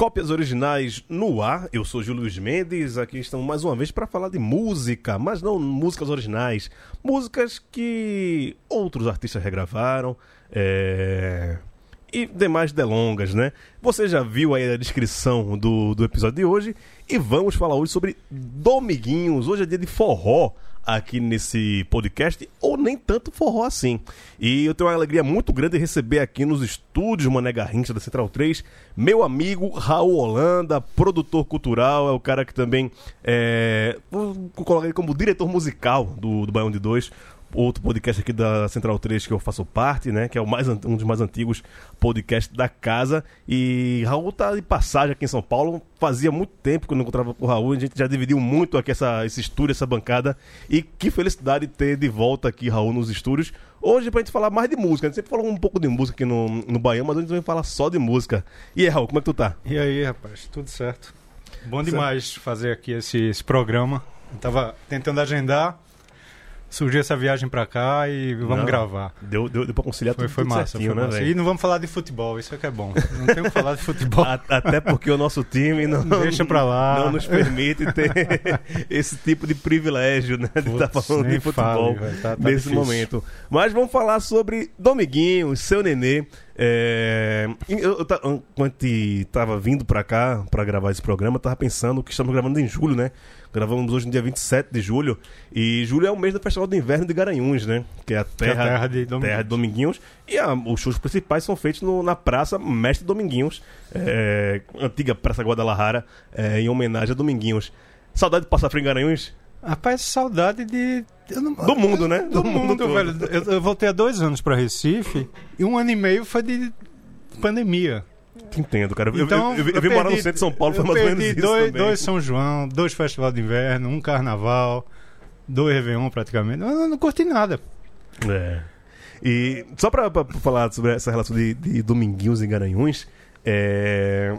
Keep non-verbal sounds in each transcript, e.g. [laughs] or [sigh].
Cópias originais no ar. Eu sou Júlio Luiz Mendes. Aqui estamos mais uma vez para falar de música, mas não músicas originais, músicas que outros artistas regravaram. É... E demais delongas, né? Você já viu aí a descrição do, do episódio de hoje e vamos falar hoje sobre Domiguinhos. Hoje é dia de forró aqui nesse podcast, ou nem tanto forró assim. E eu tenho uma alegria muito grande de receber aqui nos estúdios Mané Garrincha da Central 3, meu amigo Raul Holanda, produtor cultural, é o cara que também é. Vou colocar ele como diretor musical do, do Baião de Dois outro podcast aqui da Central 3 que eu faço parte, né? Que é o mais, um dos mais antigos podcasts da casa. E Raul tá de passagem aqui em São Paulo. Fazia muito tempo que eu não encontrava com o Raul. A gente já dividiu muito aqui essa, esse estúdio, essa bancada. E que felicidade ter de volta aqui Raul nos estúdios. Hoje pra gente falar mais de música. A gente sempre falou um pouco de música aqui no, no Baião, mas hoje a gente vai falar só de música. E aí, Raul, como é que tu tá? E aí, rapaz? Tudo certo. Bom demais certo. fazer aqui esse, esse programa. Eu tava tentando agendar surgiu essa viagem pra cá e vamos não, gravar. Deu, deu, deu pra conciliar foi, tudo, foi tudo massa, certinho, foi né, massa. E não vamos falar de futebol, isso é que é bom. Não temos que falar de futebol. [laughs] Até porque o nosso time não, [laughs] Deixa pra lá. não nos permite ter [laughs] esse tipo de privilégio, né? De estar tá falando de futebol fale, tá, tá nesse difícil. momento. Mas vamos falar sobre Domiguinho, seu nenê. É, eu, eu, quando estava vindo para cá para gravar esse programa, eu tava pensando que estamos gravando em julho, né? Gravamos hoje no dia 27 de julho. E julho é o mês do Festival do Inverno de Garanhuns, né? Que é a terra, é a terra, de, Dominguinhos. terra de Dominguinhos. E a, os shows principais são feitos no, na Praça Mestre Dominguinhos, é, antiga Praça Guadalajara, é, em homenagem a Dominguinhos. Saudade de passar frio em Garanhuns? Rapaz, saudade de. Não... do mundo, né? Do, do mundo, mundo velho. Eu, eu, voltei há dois anos para Recife e um ano e meio foi de pandemia. Entendo, cara. Então, eu, eu, eu, vim morar no centro de São Paulo, foi mais ou menos isso. Dois, também. dois São João, dois Festival de Inverno, um Carnaval, dois Réveillon praticamente. Eu não curti nada. É. E só pra, pra falar sobre essa relação de, de Dominguinhos e Garanhuns, é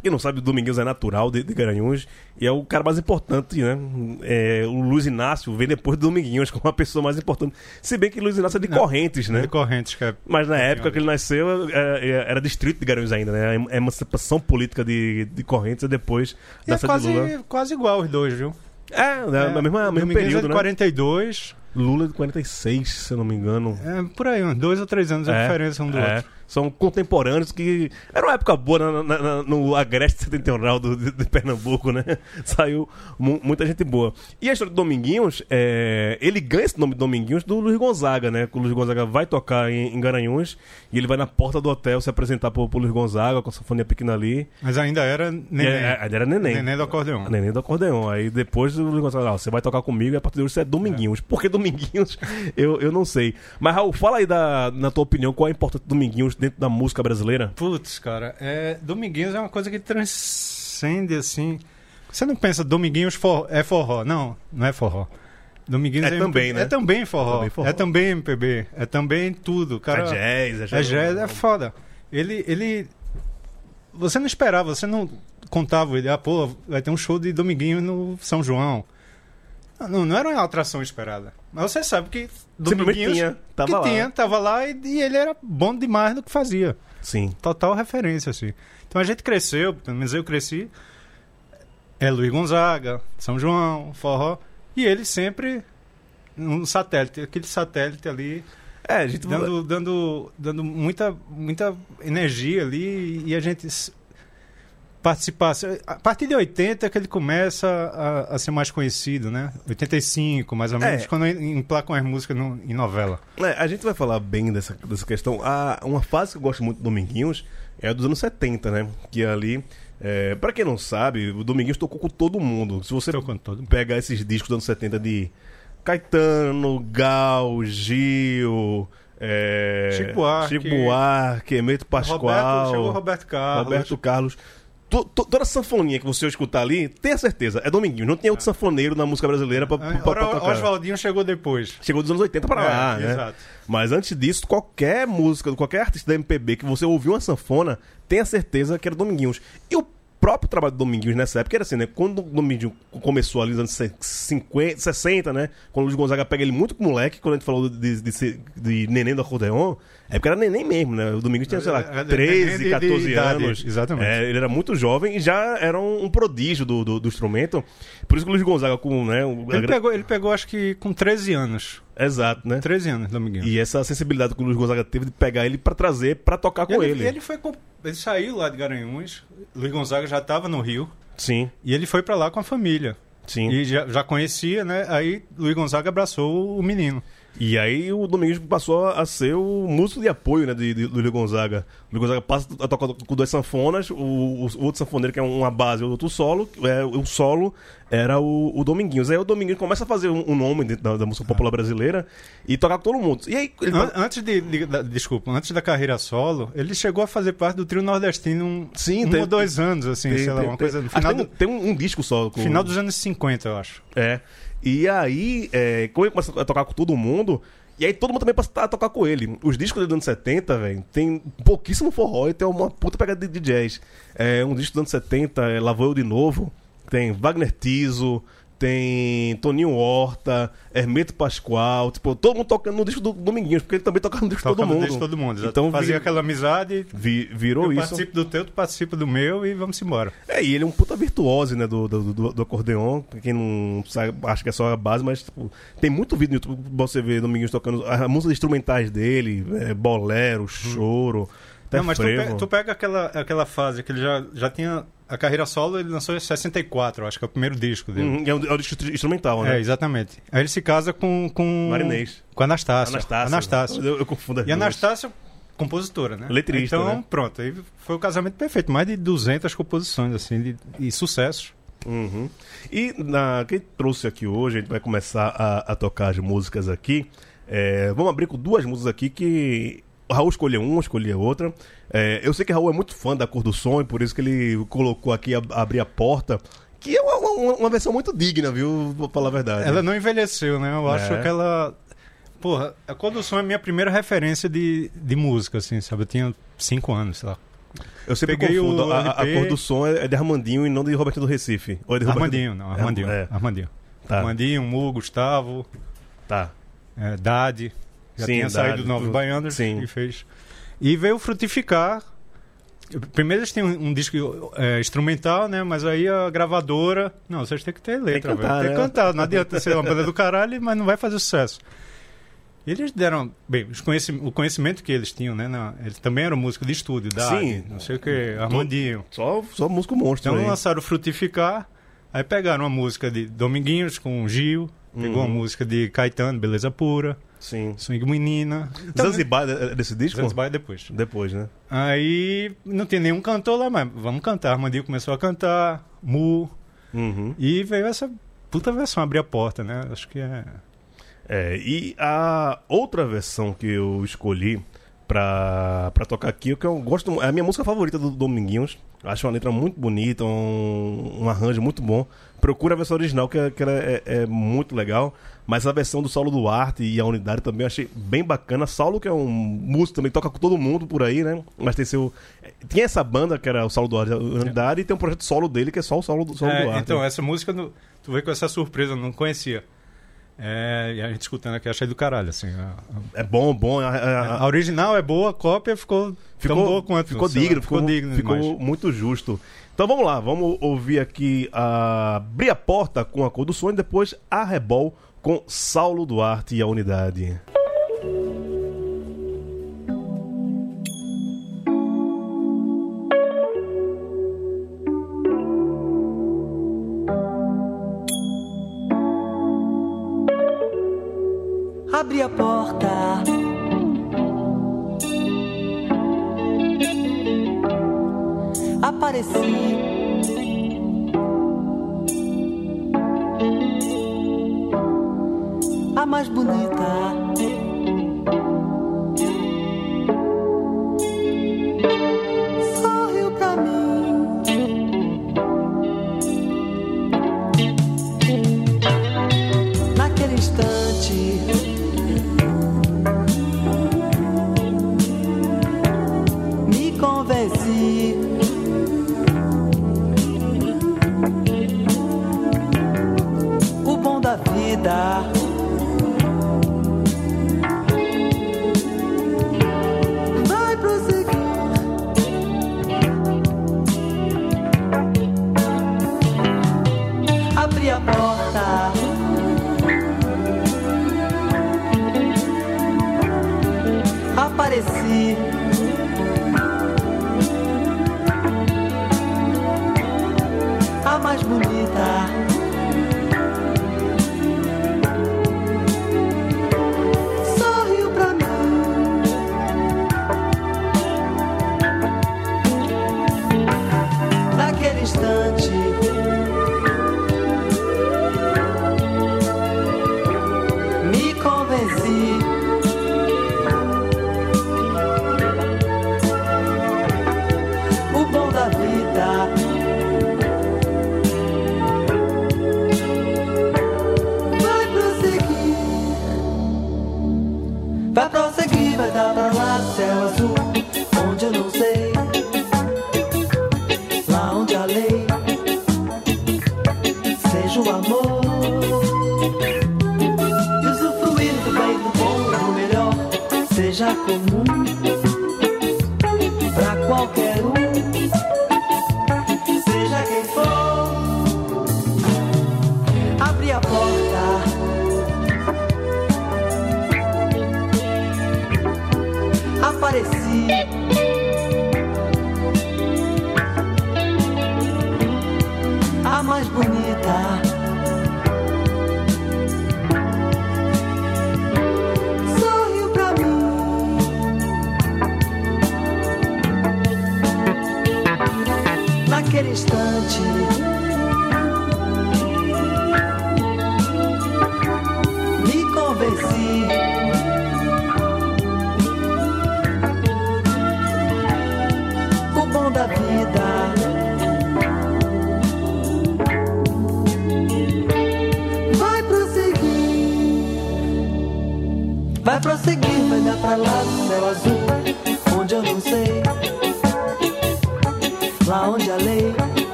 quem não sabe, o Domingues é natural de, de Garanhuns e é o cara mais importante, né? É, o Luiz Inácio vem depois do Dominguinhos como a pessoa mais importante. Se bem que Luiz Inácio é de não, Correntes, né? De Correntes, que é... Mas na época que ele nasceu, era, é, é, era distrito de Garanhuns ainda, né? A emancipação política de, de Correntes é depois e é quase, de quase igual os dois, viu? É, né? é, mesmo, mesmo período, é de né? 42... Lula de 46, se eu não me engano. É, por aí, uns dois ou três anos a diferença um do é. outro são contemporâneos que. Era uma época boa na, na, na, no Agreste Setentrional do, de, de, Pernambuco, né? [laughs] Saiu muita gente boa. E a história do Dominguinhos, é, ele ganha esse nome de Dominguinhos do Luiz Gonzaga, né? O Luiz Gonzaga vai tocar em, em, Garanhuns e ele vai na porta do hotel se apresentar pro, pro Luiz Gonzaga com a sinfonia pequena ali. Mas ainda era neném. É, ainda era neném. Neném do acordeão. Neném do acordeão. Aí depois o Luiz Gonzaga, ah, você vai tocar comigo e a partir de hoje você é Dominguinhos. É. Por que Dominguinhos? [laughs] eu, eu não sei. Mas Raul, fala aí da, na tua opinião qual é a importância do Dominguinhos dentro da música brasileira? Putz, cara, é, Dominguinhos é uma coisa que transcende, assim... Você não pensa Dominguinhos for, é forró. Não, não é forró. Dominguinhos é, é também, né? É também forró. É também, forró. É também MPB. É também tudo. Cara, é jazz, é jazz. É jazz, é foda. Ele, ele... Você não esperava, você não contava ele, ah, pô, vai ter um show de Dominguinhos no São João. Não, não era uma atração esperada. Mas você sabe que Dominguinhos tinha, tava que lá. tinha, tava lá e, e, ele era bom demais no que fazia. Sim. Total referência, assim. Então a gente cresceu, pelo menos eu cresci. É Luiz Gonzaga, São João, Forró. E ele sempre um satélite, aquele satélite ali. É, a gente dando, dando, dando muita, muita energia ali e a gente participasse. A partir de 80 é que ele começa a, a, ser mais conhecido, né? 85, mais ou menos, é. quando emplacam as músicas no, em novela. É, a gente vai falar bem dessa, dessa questão. Ah, uma fase que eu gosto muito do Dominguinhos é a dos anos 70, né? Que é ali. É, para quem não sabe, o Dominguinhos tocou com todo mundo. Se você pegar esses discos dos anos 70 de Caetano, Gal, Gil. É, Chico Buarque, Chico Buarque Emeto Pascoal, Roberto, Roberto Carlos. Roberto Carlos to, to, toda sanfoninha que você escutar ali, tenha certeza, é Dominguinhos. Não tem outro sanfoneiro na música brasileira pra, pra, pra, tocar. Oswaldinho chegou depois. Chegou dos anos 80 pra é, lá, né? Exato. Mas antes disso, qualquer música, qualquer artista da MPB que você ouviu uma sanfona, tenha certeza que era Dominguinhos. E o próprio trabalho do Dominguinhos nessa época era assim, né? Quando o Dominguinhos começou ali nos anos 50, 60, né? Quando o Luiz Gonzaga pega ele muito com moleque, quando a gente falou de, de, de, de Neném do Acordeon, É porque era neném mesmo, né? O Domingos tinha, sei lá, Era- era 13, neném de 14 idade, anos. exatamente. É, ele era muito jovem e já era um, um prodígio do, do, do instrumento. Por isso que o Luiz Gonzaga, com, né? o- Ele pegou, ele pegou, acho que com 13 anos. Exato, né? 13 anos, Dominguinho. E essa sensibilidade que o Luiz Gonzaga teve de pegar ele pra trazer, pra tocar com ele, ele. ele foi com- ele saiu lá de Garanhuns, Luiz Gonzaga já estava no Rio, Sim, e ele foi para lá com a família. sim. E já, já conhecia, né? Aí Luiz Gonzaga abraçou o menino. E aí o Domingos passou a ser o músico de apoio né, de, de, do Luiz Gonzaga. O Luiz Gonzaga passa a tocar com duas sanfonas, o, o- outro sanfoneiro que é uma base, o outro solo, é, o solo era o, o Dominguinhos. Aí o Dominguinhos começa a fazer um, um nome dentro da, da música popular brasileira e tocar com todo mundo. E aí ele An- antes de, de- da- desculpa, antes da carreira solo, ele chegou a fazer parte do trio nordestino um, Sim, um tem- ou dois anos, assim, tem- sei lá, tem- uma coisa no final, tem, um- do, tem um, um disco só. Com, final dos anos 50, eu acho. É. E aí, é, como ele começa a tocar com todo mundo, e aí todo mundo também passa a tocar com ele. Os discos dos anos 70, velho, tem pouquíssimo forró e tem uma puta pegada de, jazz. É, um disco dos anos 70, é Lá Vou Eu de Novo, tem Wagner Tiso, tem Toninho Horta, Hermeto Pascoal, tipo, todo mundo tocando no disco do Dominguinhos, porque ele também toca no disco de todo mundo. desde todo mundo. exato. Então Fazia vi- aquela amizade, vi- virou eu isso. participo do teu, tu participa do meu e vamos embora. É, e ele é um puta virtuose, né, do, do, do, do acordeon. Quem não sabe, acha que é só a base, mas tipo, tem muito vídeo no YouTube você ver Dominguinhos tocando as músicas instrumentais dele, é, bolero, choro, até Não, mas tu, pe- tu pega aquela, aquela fase que ele já, já tinha a carreira solo, ele lançou em 64, acho que é o primeiro disco dele. Uhum, é, um, é disco instrumental, É, né? exatamente. Aí ele se casa com. com Marinês. Com a Anastácia. Anastácia. Anastácia. Eu, eu confundo as E a duas. Anastácia, compositora, né? Letrista, Então, né? pronto. Aí foi o casamento perfeito. Mais de 200 composições, assim, de, e sucessos. Uhum. E na, quem trouxe aqui hoje, a gente vai começar a, a tocar as músicas aqui. É, vamos abrir com duas músicas aqui que o Raul escolheu uma, eu escolhi a outra. É, eu sei que Raul é muito fã da cor do som, e por isso que ele colocou aqui a, abrir a porta. Que é uma, uma- uma versão muito digna, viu? Vou falar a verdade. Ela não envelheceu, né? Eu acho É. que ela. Porra, a Cor do Som é minha primeira referência de, de música, assim, sabe? Eu tinha 5 anos, sei lá. eu sempre peguei confundo. o a, a- a LP. cor do som é é de Armandinho e não de Roberto do Recife. Ou é de Armandinho, não, Armandinho. É, Armandinho. tá, Armandinho, Mu, Gustavo, tá. é, Dade. Já Sim, tinha saído do Novos tudo. Baianos Sim. e fez. E veio frutificar. Primeiro eles tinham um, um disco é, instrumental, né? Mas aí a gravadora. Não, vocês têm que ter letra, cantar, velho. Tem que né? cantar. Não adianta ser uma banda do caralho, mas não vai fazer sucesso. Eles deram. Bem, conheci- o conhecimento que eles tinham, né? na- eles também eram músicos de estúdio, da Sim. não sei o que, Armandinho. Só, só músico monstro Então aí. lançaram Frutificar, aí pegaram uma música de Dominguinhos com Gil, pegou Uhum. uma música de Caetano, Beleza Pura, Sim. Swing Menina. Então, Zanzibar é desse disco? Zanzibar é depois. Depois, né? Aí não tem nenhum cantor lá, mas vamos cantar. Armandinho começou a cantar, Mu, Uhum. e veio essa puta versão abrir a porta, né? Acho que é. É, e a outra versão que eu escolhi pra, pra tocar aqui, que eu gosto, é a minha música favorita do Dominguinhos. Acho uma letra muito bonita, um, um arranjo muito bom. Procura a versão original, que, é- que ela é, é muito legal. Mas a versão do Saulo Duarte e a Unidade também eu achei bem bacana. Saulo, que é um músico também, toca com todo mundo por aí, né? Mas tem seu. Tinha essa banda, que era o Saulo Duarte e a Unidade, e tem um projeto solo dele, que é só o Saulo, Saulo É, Duarte. então, essa música, tu vê com essa surpresa, eu não conhecia. É, e a gente escutando aqui, achei do caralho, assim. A, É bom, bom. a- a- a- a- a original é boa, a cópia ficou, Ficou, tão boa quanto. ficou digno, ficou, digno ficou demais. muito justo. Então vamos lá, vamos ouvir aqui a Abrir a Porta com a Cor do Sonho, depois a Rebol com Saulo Duarte e a Unidade. Abre a porta. Apareci.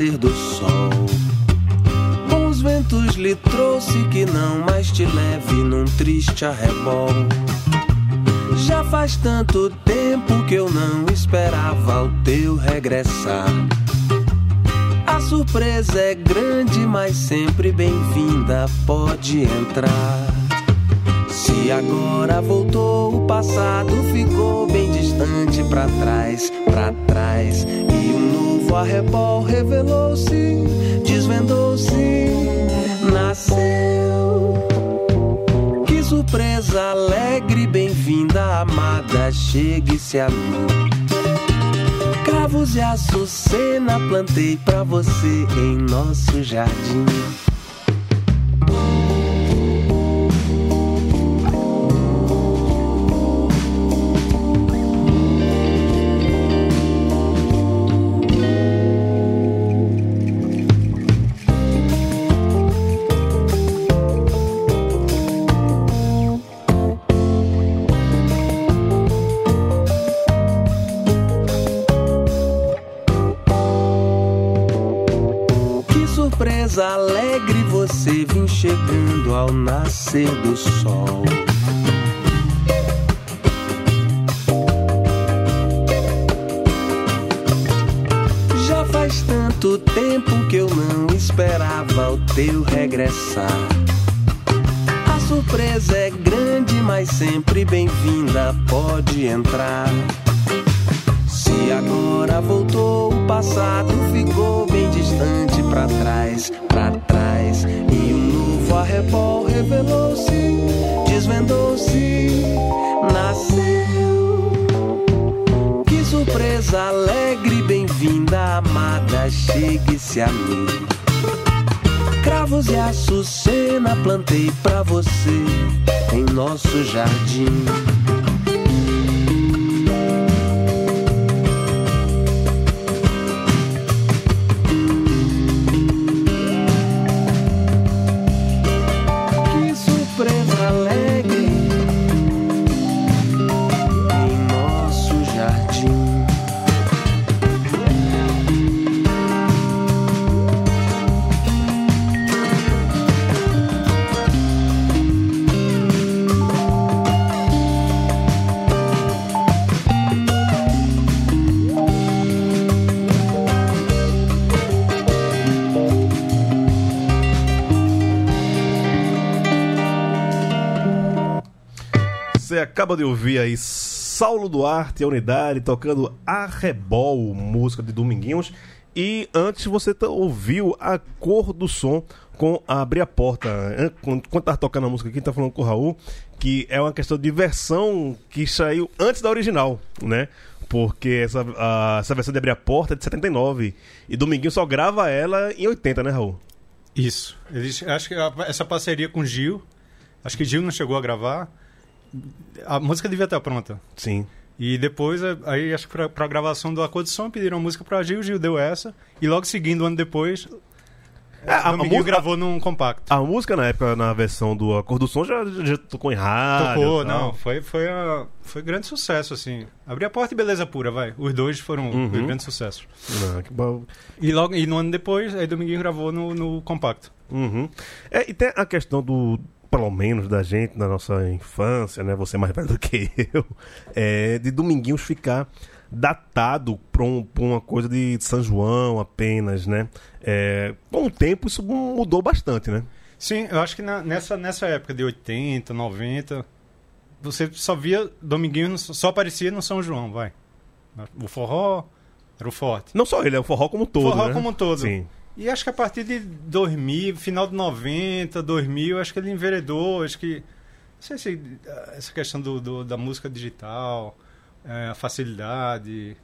Nascer do sol. Os ventos lhe trouxe que não mais te leve num triste arrebol. Já faz tanto tempo que eu não esperava o teu regressar. A surpresa é grande, mas sempre bem-vinda, pode entrar. Se agora voltou, o passado ficou bem distante pra trás, pra trás. Novo arrebol revelou-se, desvendou-se, nasceu. Que surpresa alegre, bem-vinda, amada, chegue-se a mim. Cravos e açucena plantei pra você em nosso jardim. Alegre você vem chegando ao nascer do sol. Já faz tanto tempo que eu não esperava o teu regressar. A surpresa é grande, mas sempre bem-vinda, pode entrar. futebol revelou-se, desvendou-se, nasceu. Que surpresa alegre, bem-vinda, amada, chegue-se a mim. Cravos e açucena plantei pra você em nosso jardim. Acaba de ouvir aí Saulo Duarte e a Unidade tocando Arrebol, música de Dominguinhos. E antes você tá- ouviu a cor do som com Abrir a Porta. An- Quando tava tocando a música aqui, tá falando com o Raul, que é uma questão de versão que saiu antes da original, né? Porque essa, a- essa versão de Abrir a Porta é de 79. E Dominguinhos só grava ela em 80, né, Raul? Isso. Acho que essa parceria com Gil, acho que Gil não chegou a gravar. A música devia estar pronta. Sim. E depois, eh, aí acho que pra, pra gravação do Acordo de Som, pediram a música pra Gil, Gil deu essa. E logo seguindo, um ano depois, É, a, a música- gravou num compacto. a música na época, na versão do A Cor do Som, já, já tocou em rádio. Tocou, não, foi, foi, a- foi grande sucesso, assim. Abrir a porta e beleza pura, vai. Os dois foram Uhum. grande sucesso. Não, que bom. E logo e no ano depois, aí Dominguinho gravou no, no compacto. Uhum. É, e tem a questão do, pelo menos da gente, na nossa infância, né? Você é mais velho do que eu, é, de Dominguinhos ficar datado pra, um- uma coisa de São João apenas, né? É, com o tempo isso mudou bastante, né? Sim, eu acho que na- nessa, nessa época de 80, 90, você só via Dominguinho, no- só aparecia no São João, vai. O forró era o forte. Não só ele, é o forró como todo, forró né? como todo. Sim. E acho que a partir de 2000, final de 90, 2000, acho que ele enveredou, acho que... Não sei se ah, essa questão do, do- da música digital, eh, a facilidade,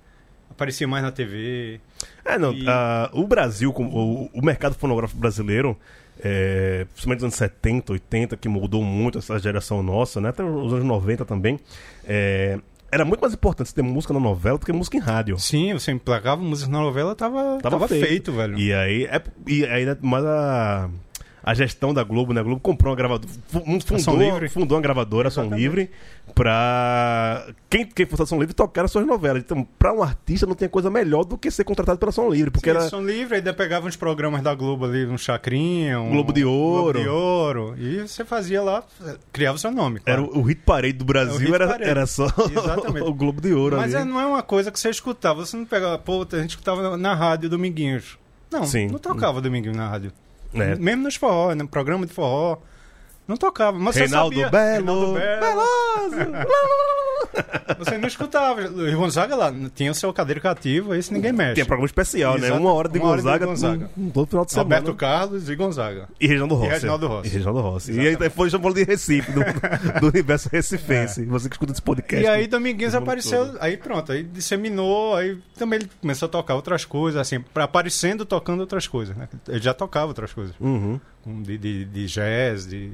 aparecia mais na TV. É, não, E- ah, o Brasil, o, o mercado fonográfico brasileiro, é, principalmente nos anos 70, 80, que mudou muito essa geração nossa, né? Até os anos 90 também, é, era muito mais importante você ter música na novela do que música em rádio. Sim, você emplacava música na novela, tava, Tava tava, feito. feito. velho. E aí, é, e aí né, mas a, a gestão da Globo, né? A Globo comprou uma gravadora, fundou, fundou uma gravadora, Exatamente. Livre, pra quem, quem fosse a Som Livre tocar as suas novelas. Então, pra um artista não tem coisa melhor do que ser contratado pela Som Livre, porque Sim, era... Som livre, ainda pegava uns programas da Globo ali, um Chacrinha, um Globo de Ouro. Globo de Ouro. E você fazia lá, criava o seu nome. Era claro. o, o hit parade do Brasil, era, parade. era só [laughs] o Globo de Ouro Mas ali. é- não é uma coisa que você escutava. Você não pegava, pô, a gente escutava na rádio Dominguinhos. Não, Sim. não tocava Dominguinhos na rádio. É. Mesmo nos forró, no programa de forró. Não tocava. Mas Reinaldo você sabia... Belo. Reinaldo Belo. Você não escutava. O Gonzaga lá tinha o seu cadeiro cativo, esse ninguém mexe. Tinha programa especial, né? Exato. Uma hora de Uma hora de Gonzaga, Gonzaga. um- um todo final de semana. Roberto Carlos e Gonzaga. E Reginaldo Rossi. Reginaldo Rossi. E Reginaldo Rossi. E aí depois chamou de Recife, do, [laughs] do universo recifense. Você que escuta esse podcast. É. E aí Dominguinhos apareceu, todo. aí pronto, aí disseminou, aí também ele começou a tocar outras coisas, assim, aparecendo tocando outras coisas, né? Ele já tocava outras coisas, Uhum. um de, de, de jazz, de,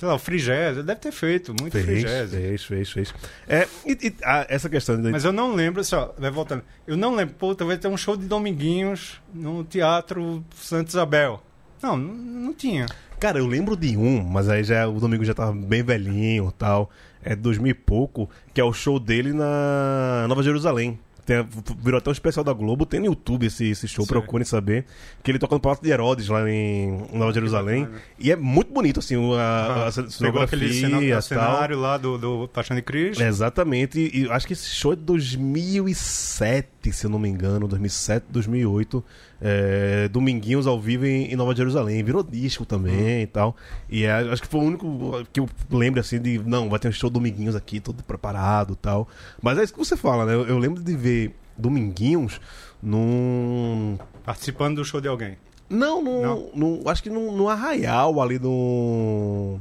sei lá, o free jazz, ele deve ter feito muito free Fez, jazz. fez, fez, fez. É, e, e, ah, essa questão de... Mas eu não lembro, só, vai voltando, eu não lembro, puta, vai ter um show de Dominguinhos no Teatro Santa Isabel. Não, não, não tinha. Cara, eu lembro de um, mas aí já o domingo já tava bem velhinho e tal. É 2000 e pouco, que é o show dele na Nova Jerusalém. Tem, virou até um especial da Globo, tem no YouTube esse, esse show, Sim. procurem saber. Que ele toca no Palácio de Herodes, lá em Nova Jerusalém. E é muito bonito, assim, o- a, a Ah, Pegou aquele cenografia e tal. cenário lá do, do Paixão de Cristo. Exatamente, e eu acho que esse show é de 2007, se eu não me engano, 2007, 2008. É, Dominguinhos ao vivo em, em Nova Jerusalém, virou disco também e tal. E é, acho que foi o único que eu lembro assim de, não, vai ter um show Dominguinhos aqui, todo preparado e tal. Mas é isso que você fala, né? Eu, eu lembro de ver Dominguinhos num. Participando do show de alguém. Não, num, Não? num- acho que num, num arraial ali no.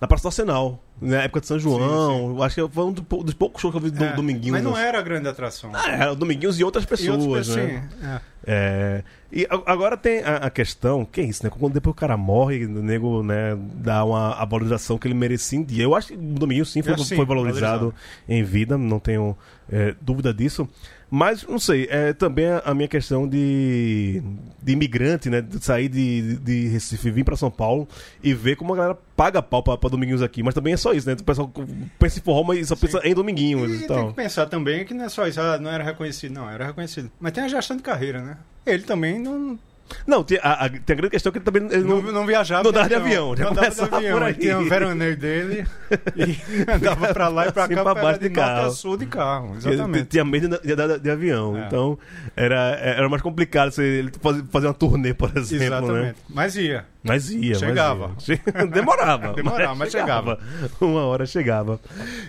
na Praça do Arsenal, na época de São João. Acho que foi um do- dos poucos shows que eu vi do É, Dominguinhos. Mas não era a grande atração. Ah, era o Dominguinhos e outras E pessoas, outras pessoas, né? sim, é. É, e agora tem a, a questão, que é isso, né? Quando depois o cara morre, o nego, né, dá uma a valorização que ele merecia em dia. Eu acho que o Dominguinhos sim foi, sim, foi valorizado, valorizado. em vida, não tenho é, dúvida disso. Mas, não sei, é também a, minha questão de, de imigrante, né? De sair de, de Recife, vir pra São Paulo e ver como a galera paga pau pra, pra Dominguinhos aqui. Mas também é só isso, né? O pessoal pensa em forró, mas só pensa em Dominguinhos. E então. tem que pensar também que não é só isso, ah, não era reconhecido, não, era reconhecido. Mas tem a gestão de carreira, né? Ele também não, Não, tem a, a- tem a grande questão que ele também ele não, não, não viajava. não dava de avião, já não dava de avião. por Ele aí. tinha um veraneio dele e [laughs] andava pra lá e pra Assim, cá, pra baixo de de carro. sul de carro, Ele exatamente. Tinha medo de, de, de- de avião. É. Então, era, era mais complicado se ele fazer, uma turnê, por exemplo, né? Exatamente. Mas ia. Mas ia, Chegava. mas ia. [laughs] Demorava. [laughs] Demorava, mas Uma hora chegava.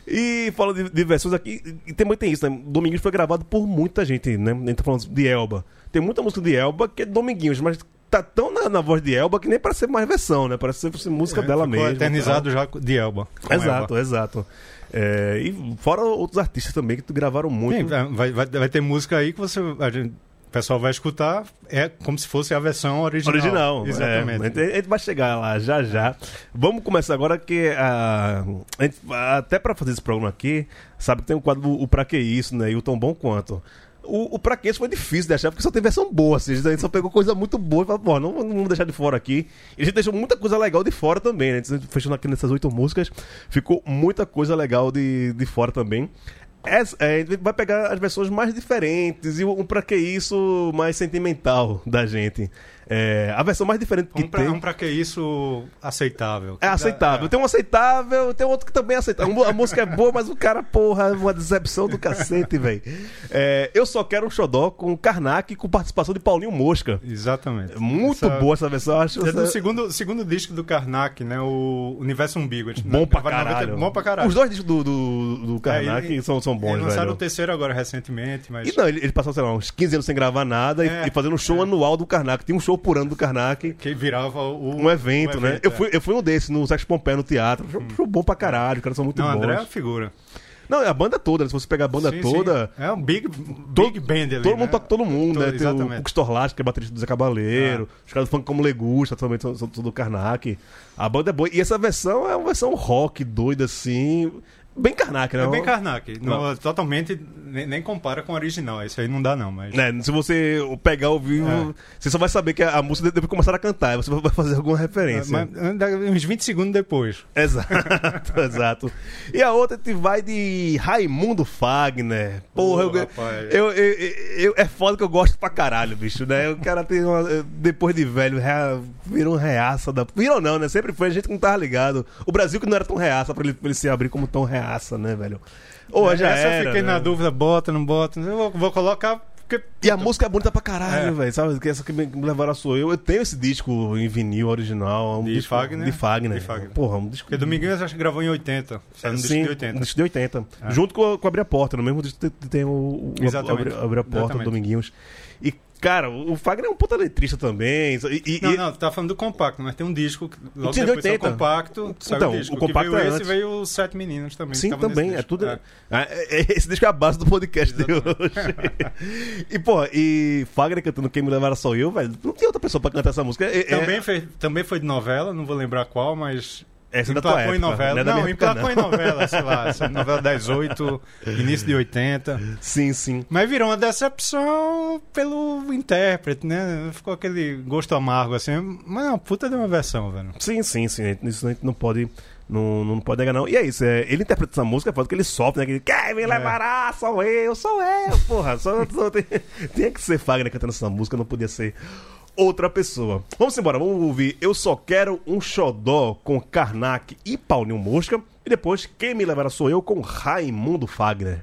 E falando de, de versões aqui, e também tem isso, né? Dominguinhos foi gravado por muita gente, né? A gente tá falando de Elba. Tem muita música de Elba que é Dominguinhos, mas tá tão na, na voz de Elba que nem parece ser mais versão, né? Parece ser música dela É, Ficou mesma. eternizado já de Elba. Exato, Elba. exato. É, e fora outros artistas também que gravaram muito. Sim, vai, vai, vai ter música aí que você, gente- o pessoal vai escutar, é como se fosse a versão original. Original, Exatamente. É, a, gente, vai chegar lá já já. Vamos começar agora que a, a gente- até pra fazer esse programa aqui, sabe que tem um quadro o Pra Que Isso, né? E o Tão Bom Quanto. O, o Pra Isso foi difícil de achar, porque só tem versão boa, assim, a gente só pegou coisa muito boa e falou, pô, não, vamos deixar de fora aqui. E a gente deixou muita coisa legal de fora também, né? Fechando aqui nessas oito músicas, ficou muita coisa legal de, de fora também. Essa- é, a gente vai pegar as versões mais diferentes e um pra que isso mais sentimental da gente. É, a versão mais diferente que Um pra, tem. um pra que isso aceitável. É aceitável. Tem um aceitável, tem outro que também é aceitável. A música é boa, mas o cara, porra, é uma decepção do cacete, velho. É, eu só quero um xodó com Karnak com participação de Paulinho Mosca. Exatamente. É Muito Essa- boa essa versão, acho. É do essa- segundo, segundo disco do Karnak, né? O Universo Umbigo. Bom pra em 90, caralho. Bom pra caralho. Os dois discos do, do, do Karnak É, e- são, são bons, Eles lançaram velho. o terceiro agora recentemente, mas. E não, ele, ele passou, sei lá, uns 15 anos sem gravar nada e- É, e, fazendo um show é. anual do Karnak. Tinha um show por ano do Karnak. Que virava o. Um evento, né? eu, é. fui, eu fui um desses, no Sex Pompé, no teatro. Show, show bom pra caralho, os caras são muito Não, bons. André é uma figura. Não, é a banda toda, né? se você pegar a banda Sim, toda... sim. É um big, Todo- big band ali. Todo mundo né? toca todo mundo, Todo- né? Tem o exatamente. Hugo Storlat, que é baterista do Zé Cabaleiro, os caras funk como Legusta também são, são tudo do Karnak. A banda é boa. E essa versão é uma versão rock doida, assim. Bem Karnak, né? É bem Karnak. Não, totalmente, nem, nem compara com o original. Isso aí não dá, não. Mas... Né, Se você pegar ao vivo, É. você só vai saber que a, a música depois começar a cantar, você vai fazer alguma referência. Mas, ainda uns 20 segundos depois. Exato, [laughs] exato. E a outra te vai de Raimundo Fagner. Porra, Pô, eu, eu, eu- eu- É foda que eu gosto pra caralho, bicho, né? O cara tem uma. Depois de velho, rea- virou um reaça da. Virou não, né? Sempre foi, a gente que não tava ligado. O Brasil que não era tão reaça pra ele, pra ele se abrir como tão reaça, né, velho? Ou já Essa era, eu fiquei né? na dúvida, bota, não bota. Eu vou, vou colocar porque. E a música é bonita pra caralho, É. velho. Sabe? Que essa que me levaram sou eu. Eu tenho esse disco em vinil original. é Um De disco, Fagner? De Fagner. De Fagner. Porra, um disco. Porque Dominguinhos acho que gravou em 80. Saiu no disco Sim, de 80. no disco de 80. É. Junto com, com Abrir a Porta. No mesmo disco tem, tem o, o Exatamente. Abrir, Abrir a Porta, Exatamente. Dominguinhos. Cara, o Fagner é um puta letrista também. E, e- Não, não, tu tá falando do compacto, mas tem um disco. que Logo de depois 80. o compacto, Então, o disco. o compacto veio é esse antes. veio os Sete Meninos também. Sim, também. É tudo. É. Ah, é- é- Esse disco é a base do podcast de hoje. e, pô, e Fagner cantando Quem Me Levará Sou Eu, velho. Não tinha outra pessoa pra cantar essa música. É- é- Também, fez, também foi de novela, não vou lembrar qual, mas. Essa é da tua em época, novela. não é Não, emplacou não. em novela, sei lá, essa novela das oito, início de 80. Sim, sim. Mas virou uma decepção pelo intérprete, né? Ficou aquele gosto amargo assim. Mas é uma puta de uma versão, velho. Sim, sim, sim. Isso a gente não pode. Não, não pode negar, não. E é isso, é, ele interpreta essa música, é foda que ele sofre, né? Que ele, quem me levará? Sou eu, sou eu, porra. Só, só tem, [laughs] tinha que ser Fagner cantando essa música, não podia ser outra pessoa. Vamos embora, vamos ouvir Eu Só Quero um Xodó com Karnak e Paulinho Mosca. E depois, Quem Me Levará Sou Eu com Raimundo Fagner.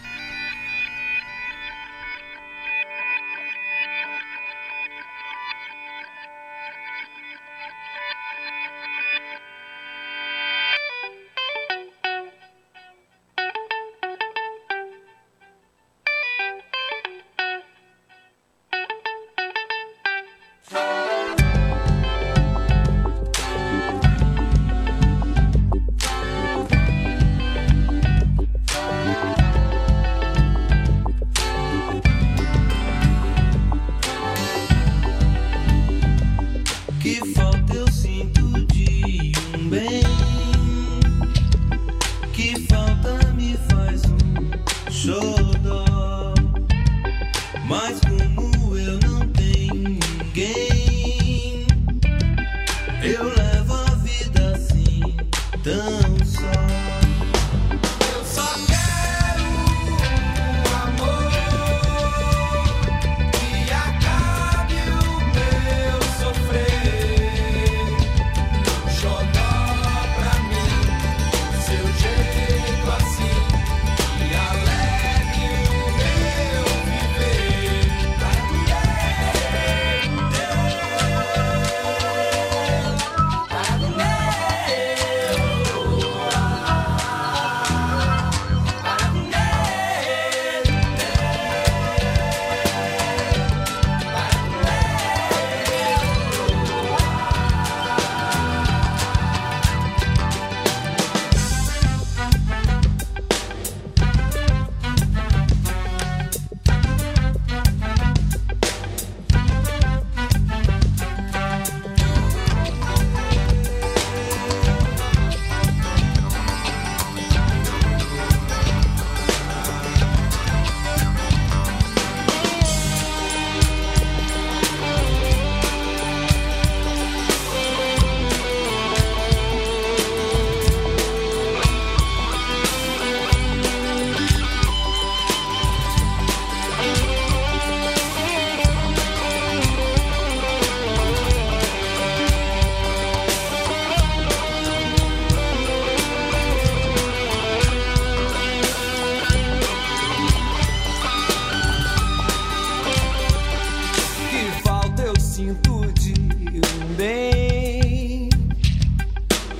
sinto de um bem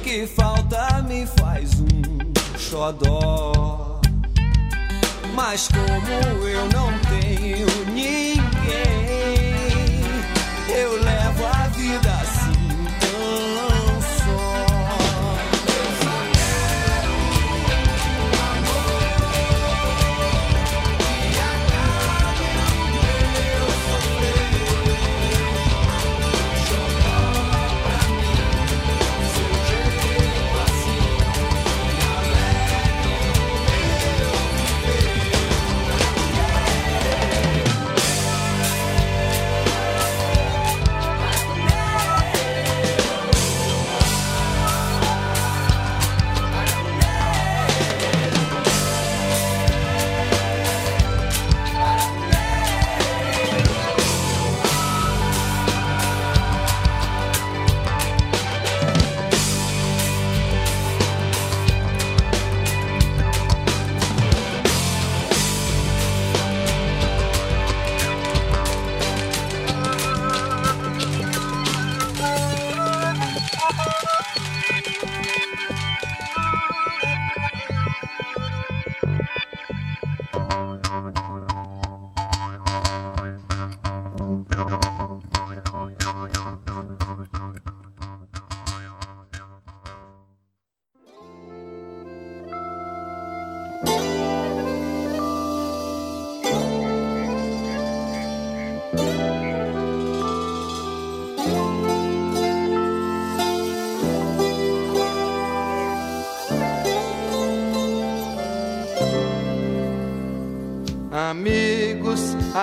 que falta me faz um xodó. Mas como eu não tenho ninguém.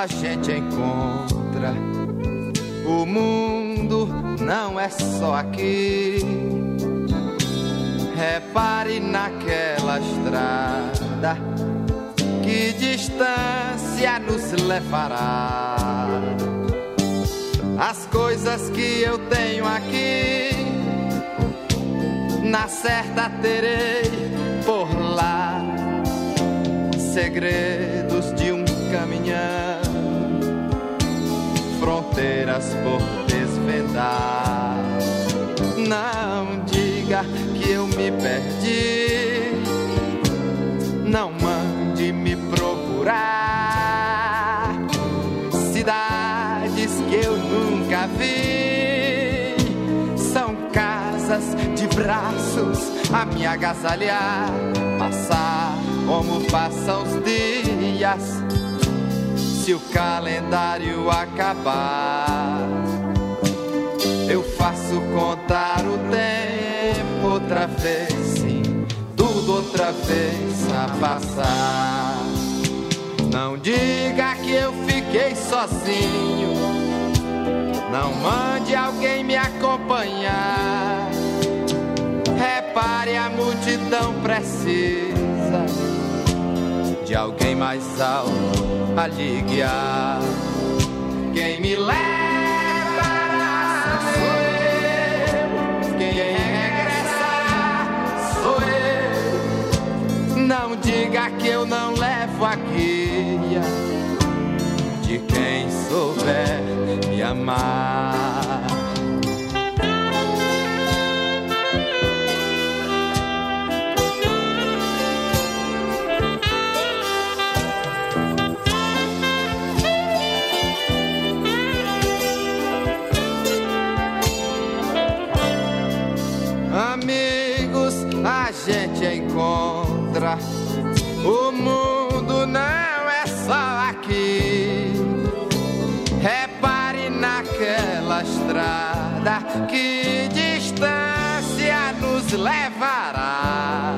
A gente encontra. O mundo não é só aqui. Repare naquela estrada, que distância nos levará. As coisas que eu tenho aqui, na certa terei por lá. Segredos de um caminhão fronteiras por desvendar. Não diga que eu me perdi, não mande me procurar. Cidades que eu nunca vi são casas de braços a me agasalhar, passar como passam os dias se o calendário acabar. Eu faço contar o tempo outra vez, sim, tudo outra vez a passar. Não diga que eu fiquei sozinho. Não mande alguém me acompanhar. Repare, a multidão precisa de alguém mais alto a lhe guiar. Quem me leva sou eu. Quem regressará sou eu. Não diga que eu não levo a guia de quem souber me amar. Que distância nos levará.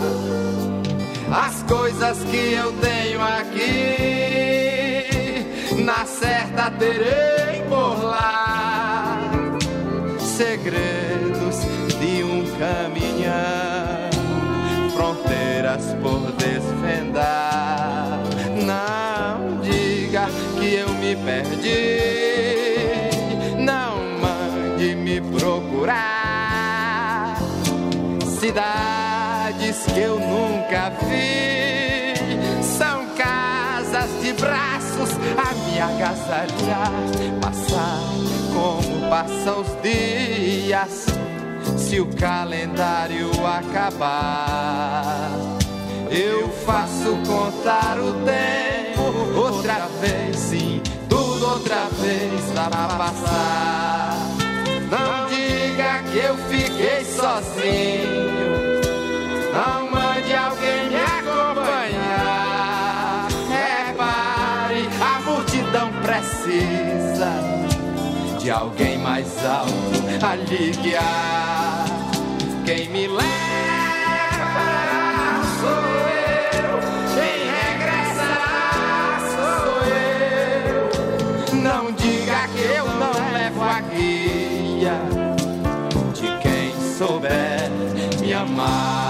As coisas que eu tenho aqui, na certa terei por lá segredos de um caminhão, fronteiras por desvendar. Não diga que eu me perdi, Cidades que eu nunca vi são casas de braços a me agasalhar, passar como passam os dias se o calendário acabar. Eu faço contar o tempo outra vez, sim, tudo outra vez dá pra passar. Não diga que eu fiquei sozinho, precisa de alguém mais alto a lhe guiar. Quem me leva sou eu, quem regressa sou eu. Não diga que eu não levo a guia de quem souber me amar.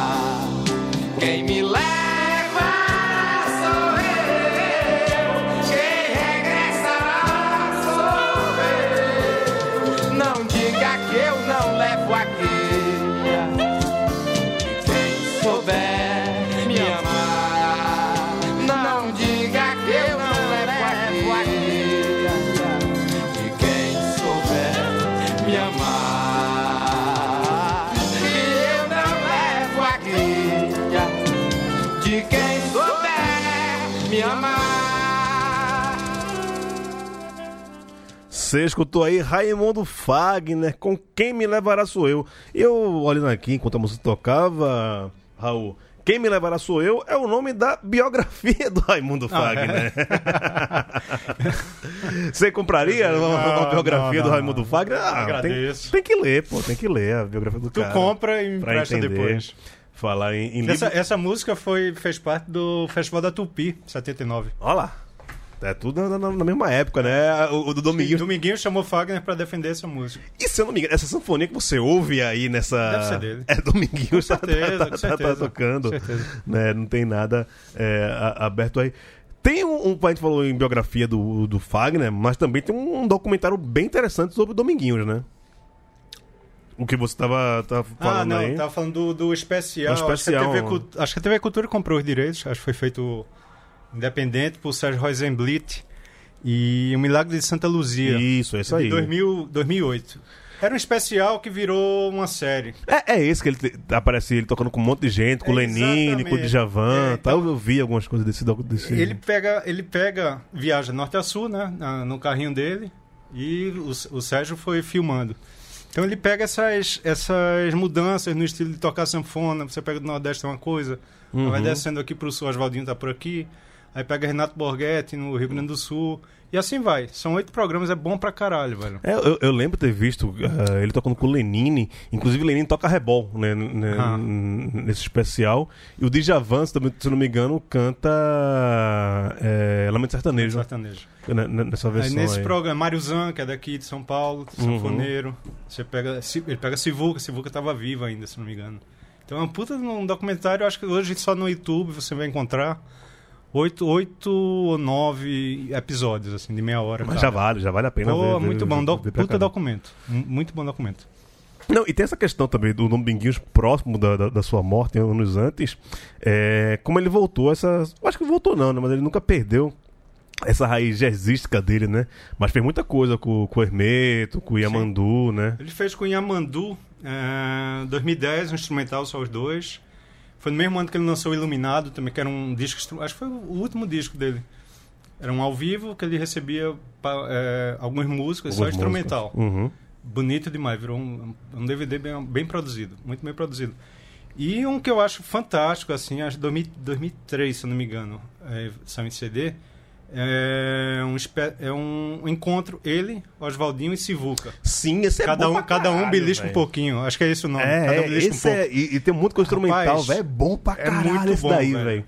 Você escutou aí Raimundo Fagner, com Quem Me Levará Sou Eu. Eu, olhando aqui, enquanto a música tocava, Raul, Quem Me Levará Sou Eu é o nome da biografia do Raimundo Ah, Fagner. Você compraria uma, uma Não, biografia não, do não, Raimundo não. Fagner? Ah, tem, Agradeço. tem que ler, pô, tem que ler a biografia do Tu cara. compra e me empresta entender. depois. Falar em, em Essa, livro... essa música foi, fez parte do Festival da Tupi, 79. Olha lá. É tudo na, na- na mesma época, né? O, o do Dominguinho. Dominguinho chamou Fagner pra defender essa música. E se eu não me engano, essa sanfonia que você ouve aí nessa. Deve ser dele. É Dominguinho, [laughs] tá, certeza, tá, com tá- certeza. tá tocando. Com certeza. Né? Não tem nada é, aberto aí. Tem um, um. A gente falou em biografia do, do Fagner, mas também tem um documentário bem interessante sobre o Dominguinhos, né? O que você tava, tava falando ah, não, aí. tava falando do, do especial. Do especial. Acho, que TV, acho que a TV Cultura comprou os direitos. Acho que foi feito independente por Sérgio Rosenblit e O Milagre de Santa Luzia. Isso, é isso aí. De 2000, 2008. Era um especial que virou uma série. É, é esse que ele te- aparece ele tocando com um monte de gente, com o É, Lenine, com o. Djavan. É, tal. então- Eu vi algumas coisas desse. desse... Ele pega, ele pega, viaja norte a sul, né, na- no carrinho dele, e o, o Sérgio foi filmando. Então ele pega essas, essas mudanças no estilo de tocar sanfona. Você pega do Nordeste é uma coisa, Uhum. vai descendo aqui pro sul, Oswaldinho tá por aqui. Aí pega Renato Borghetti no Rio Grande do Sul. E assim vai. São oito programas, é bom pra caralho, velho. É, eu, eu lembro ter visto ah, ele tocando com o Lenine. Inclusive, o Lenine toca rebol né, né, Ah. nesse especial. E o Djavan, se não me engano, canta é, Lamento Sertanejo Sertanejo. né, né, nessa Aí versão. nesse aí. programa, Mário Zan, que é daqui de São Paulo, Uhum. sanfoneiro. Você pega. Ele pega Sivuca, Sivuca tava viva ainda, se não me engano. Então é um puta de um documentário, eu acho que hoje só no YouTube você vai encontrar oito, oito ou nove episódios, assim, de meia hora. Mas cada. já vale, já vale a pena Pô, ver. muito ver- bom, do- ver puta documento. Muito bom documento. Não, e tem essa questão também do Dominguinhos próximo da, da, da sua morte, anos antes. É, como ele voltou, essa. Acho que voltou não, né? Mas ele nunca perdeu essa raiz jazzística dele, né? Mas fez muita coisa com, com o Hermeto, com o Yamandu, né? Ele fez com Yamandu, em 2010, um instrumental só os dois. Foi no mesmo ano que ele lançou Iluminado, também, que era um disco. Acho que foi o último disco dele. Era um ao vivo que ele recebia é, algumas músicas, só instrumental. Uhum. Bonito demais, virou um, um DVD bem, bem produzido, muito bem produzido. E um que eu acho fantástico, assim, acho que 2000 2003, se eu não me engano, é, saiu em CD, é um, é um encontro, ele, Oswaldinho e Sivuca. Sim, esse é cada bom um, cada um caralho, belisca um velho. pouquinho, acho que é esse o nome. É, cada um é, belisca um esse pouco. é e, e tem muito instrumental, velho. É bom pra é caralho muito esse bom, daí, velho.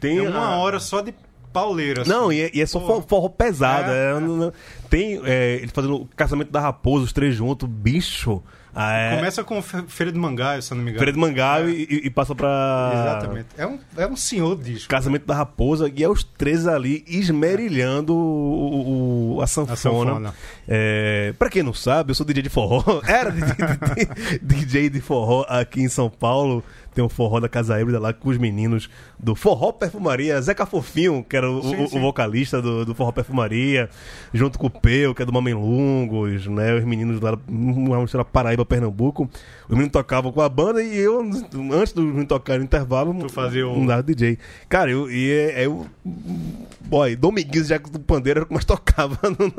Tem É uma a- hora só de pauleira. assim. Não, e é, e é só Pô. forró, pesado. É. é, tem é, ele fazendo o casamento da raposa, os três juntos, bicho. Ah, é, Começa com Fe- Feira de Mangaio, se não me engano. Feira de Mangaio É. e, e- passa pra. Exatamente. É um, é um senhor disco. Casamento da Raposa e é os três ali esmerilhando o, o- a sanfona. A sanfona. É, pra quem não sabe, eu sou DJ de forró. [laughs] Era DJ de forró aqui em São Paulo. Tem um forró da Casa Híbrida lá com os meninos do Forró Perfumaria. Zeca Fofinho, que era o, Sim, o- o sim. vocalista do, do Forró Perfumaria. Junto com o Peu, que é do Mamelungos, né? Os meninos lá, uma mistura Paraíba, Pernambuco. Os meninos tocavam com a banda e eu, antes dos meninos tocarem no intervalo, Tu fazia um dado DJ. Cara, eu, e é, é o. Boy, Domingues já do Pandeiro era o que mais [laughs] tocava no,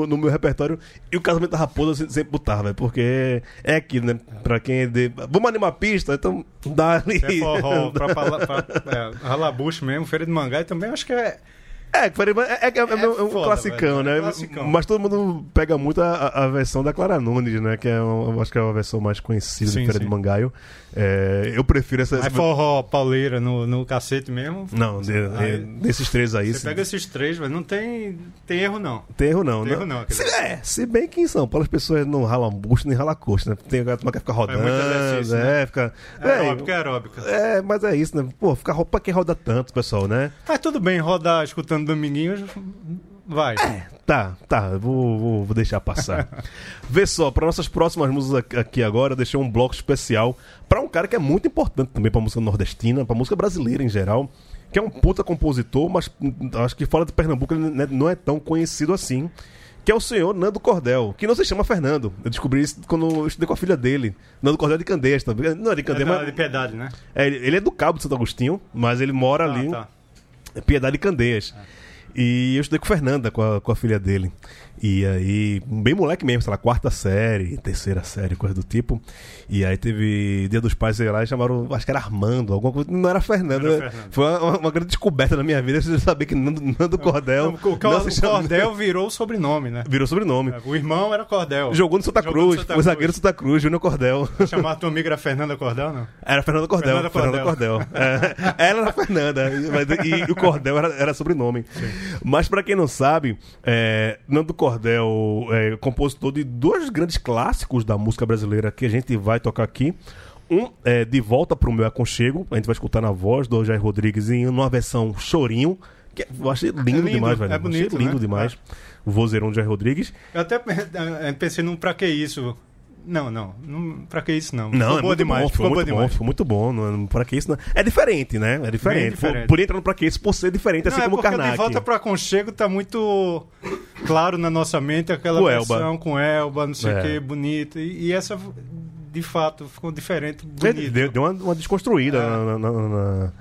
no- no meu repertório. E o casamento da raposa eu sempre- botava, velho, porque é aquilo, né? Pra quem é de. Vamos animar a pista, então dá ali. É forró, pra, [laughs] pra, pra, é, ralabucho mesmo, Feira de Mangaio também, acho que é... É, é, é, é, é um foda, classicão, é né? classicão. Mas todo mundo pega muito a, a versão da Clara Nunes, né? Que é, eu acho que é a versão mais conhecida Sim, de Feira sim. de Mangaio. É, eu prefiro essa. Mas essa- forró, pauleira no, no cacete mesmo. Não, de- Aí- de- desses três aí. Você pega esses três, velho, não tem, tem erro não. Tem erro não, Tem né? erro não, Se, é, se bem que em São Paulo as pessoas não ralam bucho nem ralam coxa, né? Tem a turma que fica rodando, exercício, né? é, fica... É aeróbica, é aeróbica. é, mas é isso, né? Pô, fica roupa quem roda tanto, pessoal, né? Mas tudo bem, rodar escutando Dominguinhos, vai. Tá, tá, eu vou, vou, vou deixar passar. [laughs] Vê só, para nossas próximas músicas aqui- agora, eu deixei um bloco especial para um cara que é muito importante também pra música nordestina, pra música brasileira em geral, que é um puta compositor, mas acho que fora de Pernambuco ele não é- não é tão conhecido assim. Que é o senhor Nando Cordel, que não se chama Fernando. Eu descobri isso quando eu estudei com a filha dele. Nando Cordel é de Candeias também. Não é de É Candeias, da- mas. de piedade, né? É, ele ele é do Cabo de Santo Agostinho, mas ele mora Ah, ali. tá. Piedade Candeias. E eu estudei com Fernanda, com a, com a filha dele. E aí, bem moleque mesmo, sei lá, quarta série, terceira série, coisa do tipo. E aí teve Dia dos Pais, sei lá, e chamaram, acho que era Armando, alguma coisa. Não era Fernando. Não era né? Fernando. Foi uma, uma grande descoberta na minha vida, você saber que Nando, Nando Cordel. O, não se o Cordel [laughs] virou o sobrenome, né? Virou sobrenome. O irmão era Cordel. Jogou no Santa Jogou Cruz, no Santa foi zagueiro do Santa Cruz, Júnior Cordel. Chamar a tua amiga era Fernanda Cordel, não? Era Fernanda Cordel. Fernanda Fernanda Cordel. É, ela era Fernanda. mas- E, o Cordel era, era sobrenome. Mas pra quem não sabe, é, Nando Cordel é compositor de dois grandes clássicos da música brasileira que a gente vai tocar aqui. Um é De Volta pro Meu Aconchego. A gente vai escutar na voz do Jair Rodrigues em uma versão chorinho. Que eu achei lindo, lindo, demais, velho. é bonito, achei lindo né? demais. O vozeirão do Jair Rodrigues. Eu até eh, pensei num pra que isso. Não, não. não pra que isso não. Não, ficou é boa muito demais. bom, ficou boa muito bom, demais. ficou muito bom. Não, pra que isso não. É diferente, né? É diferente. diferente. Por, por entrar no pra que isso, por ser diferente, assim não, como é o porque Karnak. de volta pro aconchego tá muito claro na nossa mente aquela Elba. versão com Elba, não sei o É. que, bonita. E, e essa, de fato, ficou diferente. Deu, deu uma, uma desconstruída É. na, na, na-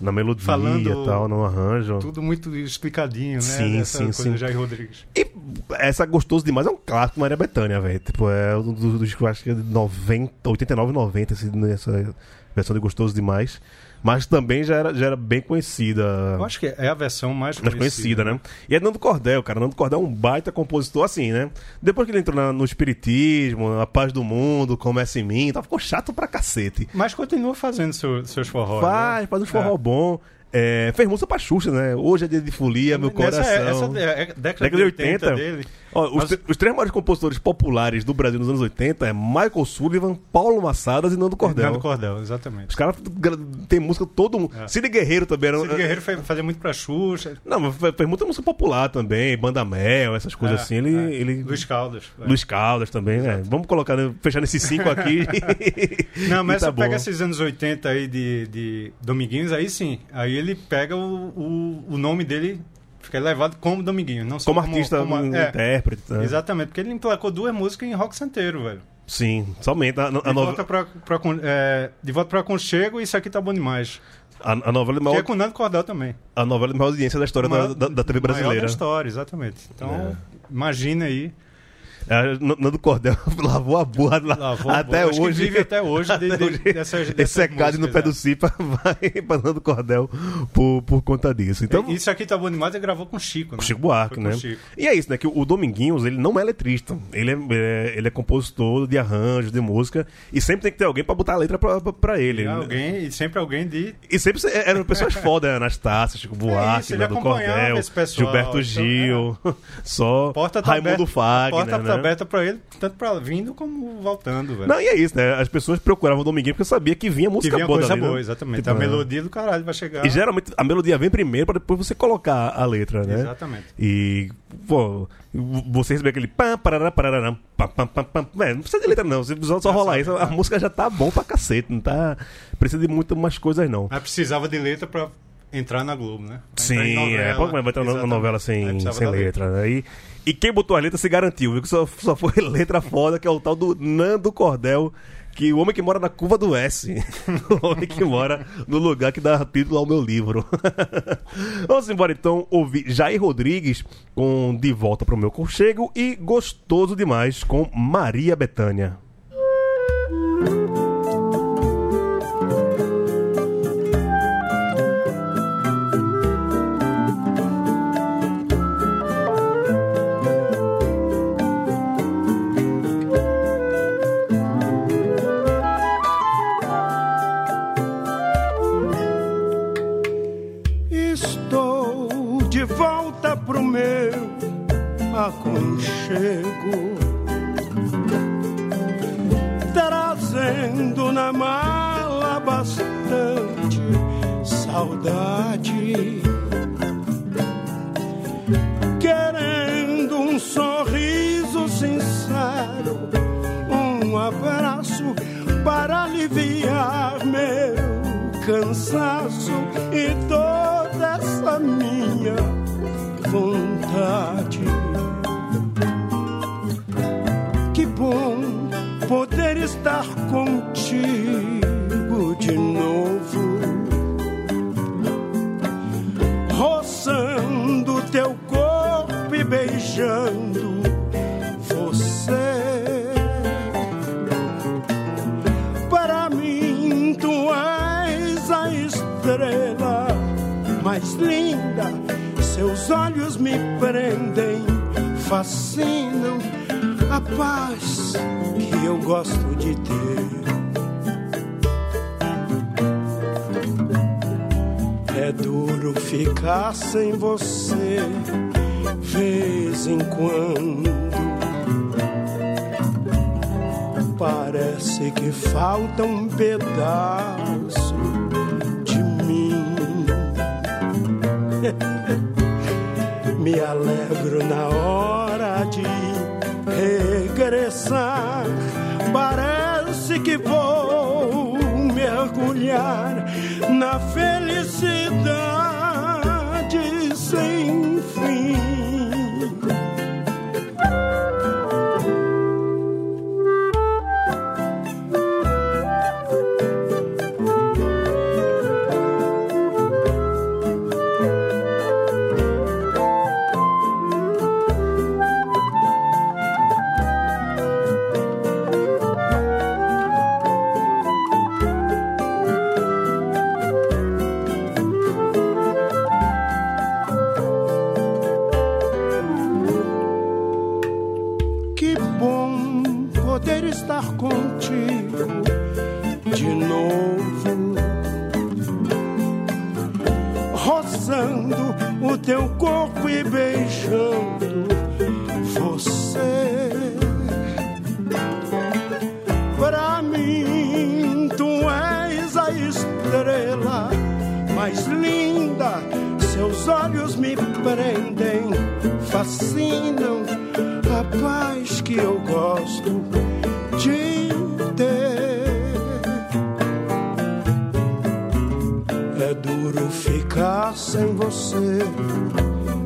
na melodia Falando e tal, no arranjo. Tudo muito explicadinho, né? Sim, Essa sim, sim. Jair Rodrigues. E essa Gostoso Demais é um clássico Maria Bethânia, velho. Tipo, é um dos, dos que eu acho que é de 90, 89 e 90, esse, essa versão de Gostoso Demais. Mas também já era, já era bem conhecida. Eu acho que é a versão mais mais conhecida. conhecida, né? E é Nando Cordel, cara. Nando Cordel é um baita compositor assim, né? Depois que ele entrou na- no espiritismo, na paz do mundo, começa em mim, tá, ficou chato pra cacete. Mas continua fazendo seu- seus forró. Faz, né? faz um forró bom. É, fez música pra Xuxa, né? Hoje é dia de folia, meu Nessa- coração. Essa, é, é década, de 80. dele. Ó, os, Mas- os três maiores compositores populares do Brasil nos anos 80 é Michael Sullivan, Paulo Massadas e Nando Cordel. Nando Cordel, exatamente. Os caras tem música todo mundo. É. Cid Guerreiro também era. Cid Guerreiro fez- fazia muito pra Xuxa. Não, mas fez muita música popular também, Banda Mel, essas coisas É, assim. Ele, é. ele... Luiz Caldas. é. Luiz Caldas também, né? Vamos colocar, né? fechar nesses cinco aqui. [laughs] Não, mas tá você pega esses anos 80 aí de, de Dominguinhos, aí sim. Aí ele pega o, o, o nome dele, fica elevado como Dominguinhos. Não só Como artista, como- um é, intérprete. né? Exatamente, porque ele emplacou duas músicas em rock santeiro, velho. Sim, somente. A, a, De, nove- volta pra, pra, con- é, de volta pra Conchego, isso aqui tá bom demais. a, a novela de Que maior, é com o Nando Cordel também. a novela de maior audiência da história da, Maior- da, da TV Maior brasileira. da história, exatamente. Então, É. imagina aí. É, Nando Cordel [laughs] lavou a burra lá, Lavou a até. Acho que hoje. vive até hoje de- Até de- hoje. dessas- Esse dessas secado no pé músicas, do é. Cipa [laughs] vai pra Nando Cordel por, por conta disso. Então, Isso aqui tá bom demais, ele gravou com o Chico, né? Com Chico Buarque, né? Chico. E é isso, né? Que o Dominguinhos, ele não é letrista. Ele é, é- ele é compositor de arranjos, de música. E sempre tem que ter alguém pra botar a letra pra ele. E né? alguém, e sempre alguém de E sempre se- eram pessoas [laughs] foda, Anastácio, Chico Buarque, isso, ele Nando acompanhava Cordel, esse Gilberto então, Gil, só porta Raimundo Fagner, porta né? Aberta pra ele, tanto pra vindo como voltando, velho. Não, e é isso, né? As pessoas procuravam o Dominguinhos porque sabia que vinha que música vinha boa coisa dali, né? boa, exatamente. Tipo, a é. melodia do caralho vai chegar. E geralmente a melodia vem primeiro pra depois você colocar a letra, né? Exatamente. E, pô, você receber aquele pam, parará, parará, pam, pam, pam, pam. É, não precisa de letra, não. Se só, só rolar isso, a música já tá bom pra cacete. Não tá. Precisa de muito mais coisas, não. Mas precisava de letra pra entrar na Globo, né? Sim, em novela. é. Pô, vai ter uma novela sem, sem da letra. né? E, e quem botou as letras se garantiu, viu? Que só, só foi [laughs] letra foda, que é o tal do Nando Cordel. Que o homem que mora na curva do S. [laughs] o homem que mora no lugar que dá título ao meu livro. [laughs] Vamos embora então ouvir Jair Rodrigues com De Volta pro Meu Conchego e Gostoso Demais com Maria Bethânia. Aconchego, trazendo na mala bastante saudade, querendo um sorriso sincero, um abraço para aliviar meu cansaço e toda essa minha vontade. Estar contigo de novo, roçando teu corpo e beijando você. Para mim, tu és a estrela mais linda. Seus olhos me prendem, fascinam a paz que eu gosto de ter. É duro ficar sem você, vez em quando. Parece que falta um pedaço de mim. [laughs] Me alegro na hora de regressar. Parece que vou mergulhar na felicidade olhos me prendem, fascinam a paz que eu gosto de ter. É duro ficar sem você,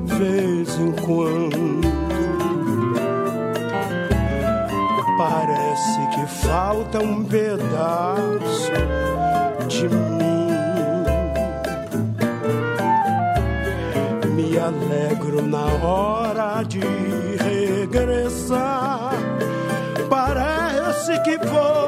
vez em quando. Parece que falta um pedaço de mim. Alegro na hora de regressar. Parece que vou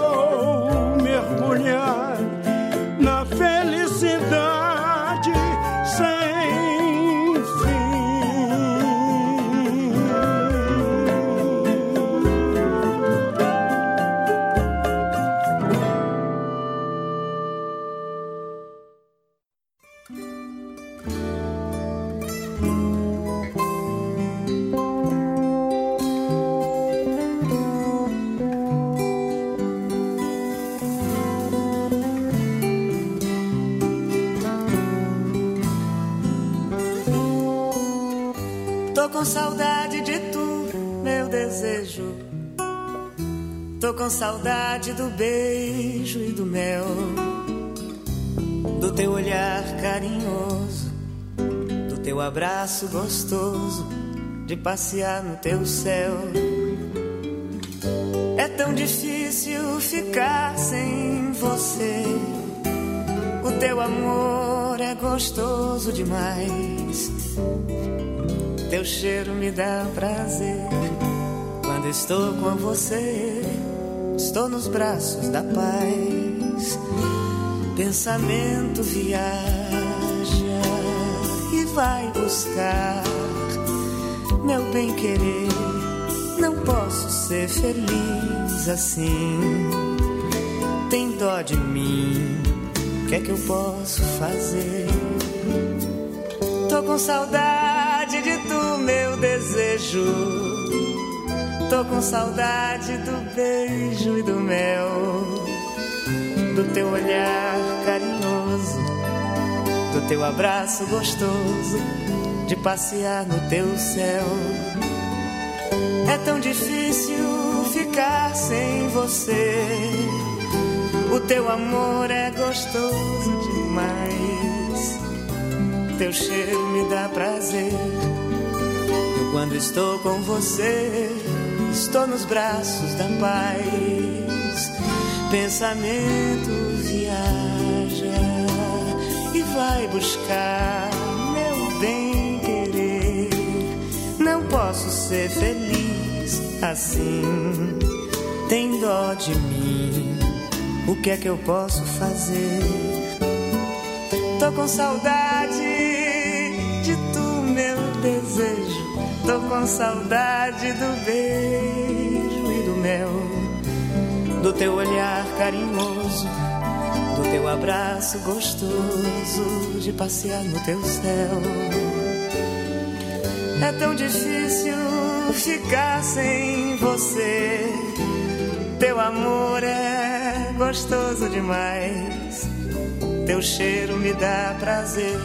com saudade do beijo e do mel, do teu olhar carinhoso, do teu abraço gostoso, de passear no teu céu. É tão difícil ficar sem você. O teu amor é gostoso demais. Teu cheiro me dá prazer. Quando estou com você, estou nos braços da paz. Pensamento viaja e vai buscar meu bem querer. Não posso ser feliz assim. Tem dó de mim. O que é que eu posso fazer? Tô com saudade de tu, meu desejo. Tô com saudade do beijo e do mel, do teu olhar carinhoso, do teu abraço gostoso, de passear no teu céu. É tão difícil ficar sem você. O teu amor é gostoso demais. Teu cheiro me dá prazer. Eu, quando estou com você, estou nos braços da paz. Pensamento viaja e vai buscar meu bem querer. Não posso ser feliz assim. Tem dó de mim. O que é que eu posso fazer? Tô com saudade de tu, meu desejo. Tô com saudade do beijo e do mel, do teu olhar carinhoso, do teu abraço gostoso, de passear no teu céu. É tão difícil ficar sem você. Teu amor é gostoso demais. Teu cheiro me dá prazer.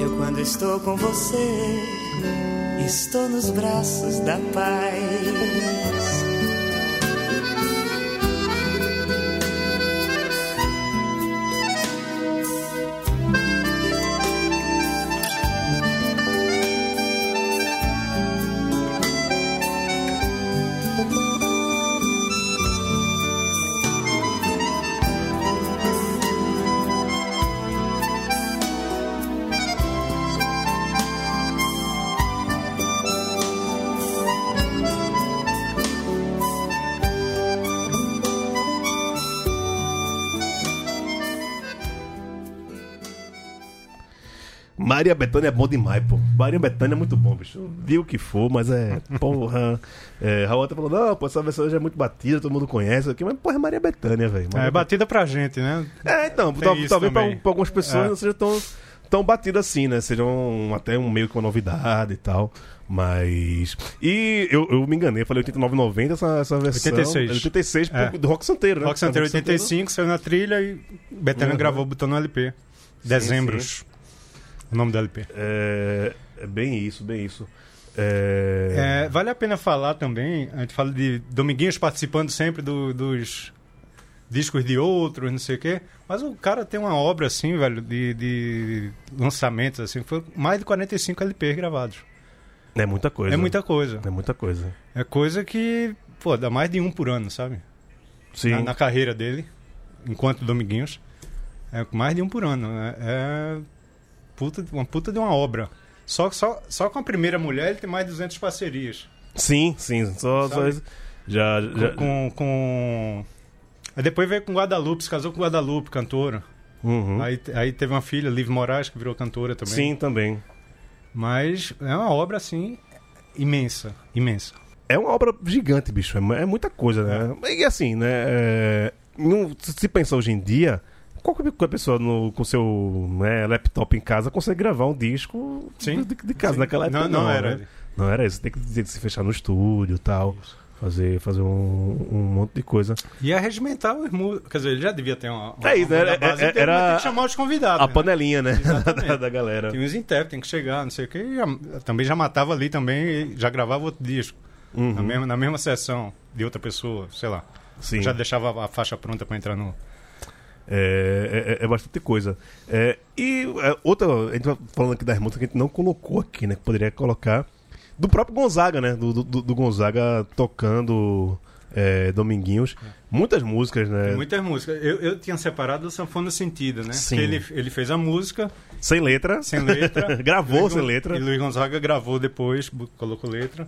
Eu, quando estou com você, estou nos braços da paz. Maria Bethânia é bom demais, pô. Maria Bethânia é muito bom, bicho. Viu o que for, mas é. Porra. É, Raul até falou: não, pô, essa versão já é muito batida, todo mundo conhece aqui, mas porra, é Maria Bethânia, velho. É batida pra gente, né? É, então, tal- talvez pra, pra algumas pessoas É. não seja tão, tão batido assim, né? Seja um, até um meio que uma novidade e tal. Mas. E eu, eu me enganei, eu falei 89,90 essa, essa versão. 86. É 86 É. do Rock Santeiro, né? Rock Santeiro Rock 85, saiu na trilha e Betânia Uhum. gravou, botou no LP. Dezembros. O nome do LP. É, é bem isso, bem isso. É, É, vale a pena falar também, a gente fala de Dominguinhos participando sempre do- dos discos de outros, não sei o quê, mas o cara tem uma obra assim, velho, de, de lançamentos, assim, foi mais de 45 LPs gravados. é muita coisa. É muita coisa. É muita coisa. É coisa que, pô, dá mais de um por ano, sabe? Sim. Na, na carreira dele, enquanto Dominguinhos. É mais de um por ano. né? É puta, uma puta de uma obra. Só, só, só com a primeira mulher ele tem mais de 200 parcerias. Sim, sim. Só, só. Já, Com, já... com, com- Aí depois veio com Guadalupe, se casou com Guadalupe, cantora. Uhum. Aí, aí teve uma filha, Liv Moraes, que virou cantora também. Sim, também. Mas é uma obra, assim, imensa. Imensa. É uma obra gigante, bicho. É, é muita coisa, né? E assim, né? é, não- se se pensar hoje em dia, qualquer pessoa no, com seu né, laptop em casa consegue gravar um disco Sim. de, de casa. Naquela época Não, não era. Né? Não era isso. Tem que tem que se fechar no estúdio e tal. Fazer, fazer um, um monte de coisa. E é regimentar os músicos. Quer dizer, ele já devia ter uma. uma É isso, uma era- base era- era tem que chamar os convidados. A né? panelinha, né? [laughs] Da, da galera. Tem os intérpretes, tem que chegar, não sei o que. e já- também já matava ali também, já gravava outro disco. Uhum. Na, mesma, na mesma sessão de outra pessoa, sei lá. Sim. Já deixava a faixa pronta pra entrar no. É, é- é bastante coisa. É, e é, outra, a gente tá falando aqui das músicas que a gente não colocou aqui, né? Que poderia colocar. Do próprio Gonzaga, né? Do, do, do Gonzaga tocando é, Dominguinhos. Muitas músicas, né? Muitas músicas. Eu, eu tinha separado o Sanfona Sentido, né? Sim. Ele, ele fez a música Sem letra. sem letra. [laughs] Gravou Luiz sem letra. E Luiz Gonzaga gravou depois, colocou letra.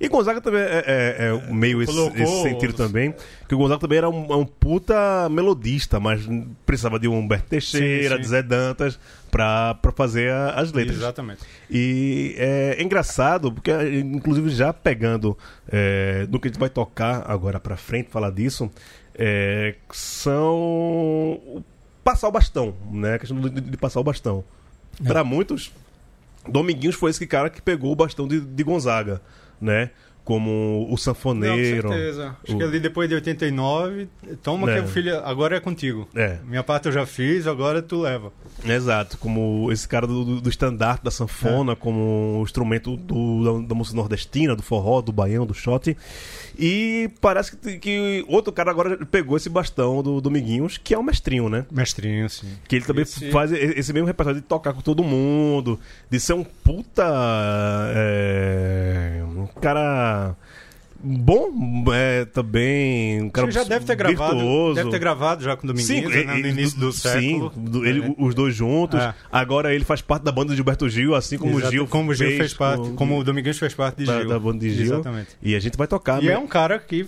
E Gonzaga também é, é- é meio esse, esse sentido também. Que o Gonzaga também era um, um puta melodista, mas precisava de um Humberto Teixeira, sim. de Zé Dantas, pra, pra fazer a- as letras. Exatamente. E é engraçado, porque inclusive já pegando é, no que a gente vai tocar agora pra frente, falar disso, é, são passar o bastão, né? A questão de, de passar o bastão. É. Pra muitos, Dominguinhos foi esse cara que pegou o bastão de, de Gonzaga, né? Como o Não, sanfoneiro. com certeza. Acho o- que ali depois de 89, toma É. que o filho agora é contigo. É. Minha parte eu já fiz, agora tu leva. Exato, como esse cara do, do, do estandarte da sanfona, É. como instrumento do, da, da música nordestina, do forró, do baião, do shot. E parece que, que outro cara agora pegou esse bastão do Dominguinhos, que é o mestrinho, né? Mestrinho, sim. Que ele também Esse- faz esse mesmo repertório de tocar com todo mundo, de ser um puta. é, um cara. Bom, é, também. Um cara já deve ter gravado. virtuoso. Deve ter gravado já com o Dominguinhos, Sim, né, no início do século. Sim, do- ele- É. os dois juntos. É. Agora ele faz parte da banda de Gilberto Gil, assim como Exato, o Gil como o Gil fez parte, com- como o Dominguinhos fez parte de da, Gil. da banda de Gil. Exatamente. E a gente vai tocar. E né? é um cara que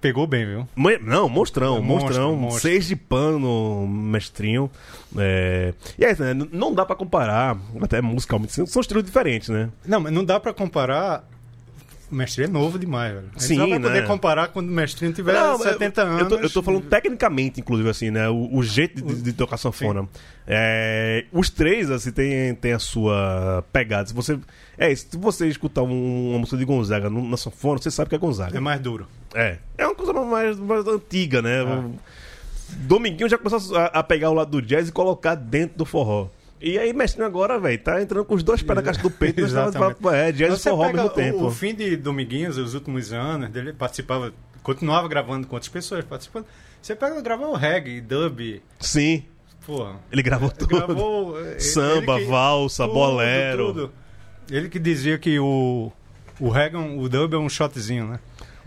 pegou bem, viu? Não, monstrão, É monstrão. monstro. Seis de pano, mestrinho. É... E é isso, né? Não dá pra comparar, até musicalmente, são são estilos diferentes, né? Não, mas não dá pra comparar. O mestre é novo demais, velho. A gente Sim, só vai né? poder comparar quando o mestrinho tiver Não, eu- 70 anos. Eu tô, eu tô falando tecnicamente, inclusive, assim, né? O, o jeito de, de tocar sanfona. É, os três, assim, tem, tem a sua pegada. Se você. É se você escutar um- uma música de Gonzaga na sanfona, você sabe que é Gonzaga. É mais duro. É. É uma coisa mais, mais antiga, né? Dominguinho já começou a, a pegar o lado do jazz e colocar dentro do forró. E aí, mestrinho agora, velho, tá entrando com os dois pés na caixa do peito. Exatamente. É, jazz e ao pega mesmo tempo. O, fim de Dominguinhos, os últimos anos, dele participava, continuava gravando com outras pessoas participando. Você pega gravar o reggae, dub, Sim, porra. ele gravou tudo. Gravou [laughs] Samba, que- valsa, tudo, bolero. tudo. Ele que dizia que o o reggae, o dub é um shotzinho, né?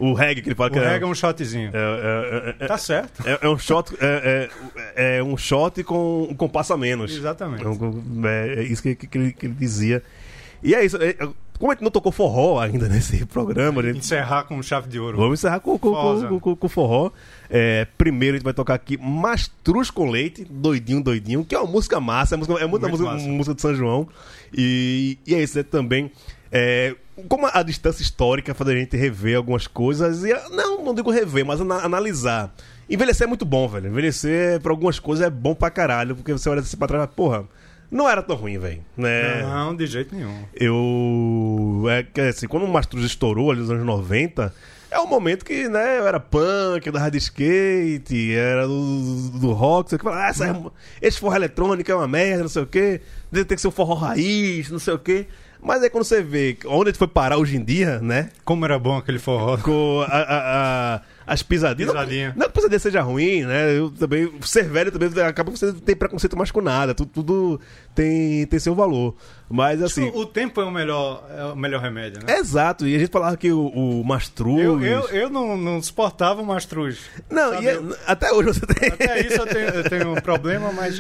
O reggae que ele fala O que é, reggae é um shotzinho. é, é, é, Tá certo. é- é um shot. É, é- é um shot com um compasso a menos. Exatamente. É, é- é isso que, que ele, que ele dizia. E é isso. é- é- como a gente não tocou forró ainda [laughs] nesse programa, gente Encerrar com chave de ouro. Vamos encerrar com, com, com, com, com forró. É, primeiro a gente vai tocar aqui Mastruz com Leite, Doidinho, Doidinho, que é uma música massa, é, música, é muita Muito música, massa. música de São João. E, e é isso, é também. É, como a distância histórica faz a gente rever algumas coisas, e não, não digo rever, mas ana- analisar. Envelhecer é muito bom, velho. Envelhecer pra algumas coisas é bom pra caralho, porque você olha assim pra trás e fala, porra, não era tão ruim, velho. Né? Não, de jeito nenhum. Eu. É que assim, quando o Mastruz estourou ali nos anos 90, é um momento que, né, eu era punk, da hard skate, era do, do rock, sei o que. Ah, essa é, esse forró eletrônico é uma merda, não sei o quê. Ter que ser um forró raiz, não sei o quê. Mas aí quando você vê onde ele foi parar hoje em dia, né? Como era bom aquele forró. Com a- a- a- as pisadinhas. Pisadinha. Não, não que pisadinha seja ruim, né? Eu também. Ser velho também acaba que você tem preconceito mais com nada. Tudo, tudo tem, tem seu valor. Mas assim. o tempo é o melhor, é o melhor remédio, né? é exato, e a gente falava que o, o Mastruz. Eu, eu, eu não, não suportava o Mastruz. Não, e é- eu- até hoje você tem. Até isso eu tenho, eu tenho um problema, mas,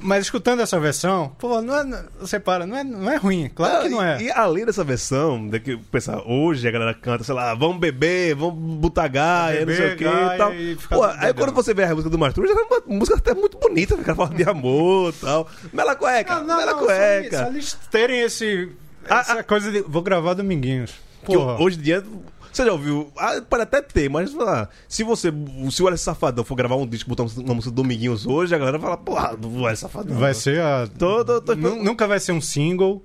mas escutando essa versão, pô, não é, não- você para, não é, não é ruim, claro que não é. E, e além dessa versão, de que pensar, hoje a galera canta, sei lá, vamos beber, vamos botar gaia, não Beber, sei o que e tal. e Pô, aí quando você vê a música do Mastruz, era uma música até muito bonita, o cara fala de amor e tal. Mela cueca, mela só, cueca. só eles terem esse, Ah, essa coisa de, vou gravar Dominguinhos. Porra. hoje em dia. Você já ouviu? Ah, pode até ter, mas lá, se você. Se o Alex Safadão for gravar um disco botar uma música do Dominguinhos hoje, a galera fala, porra, do Alex Safadão. Vai ser a. Tô- tô- tô- Nu- Nunca vai ser um single.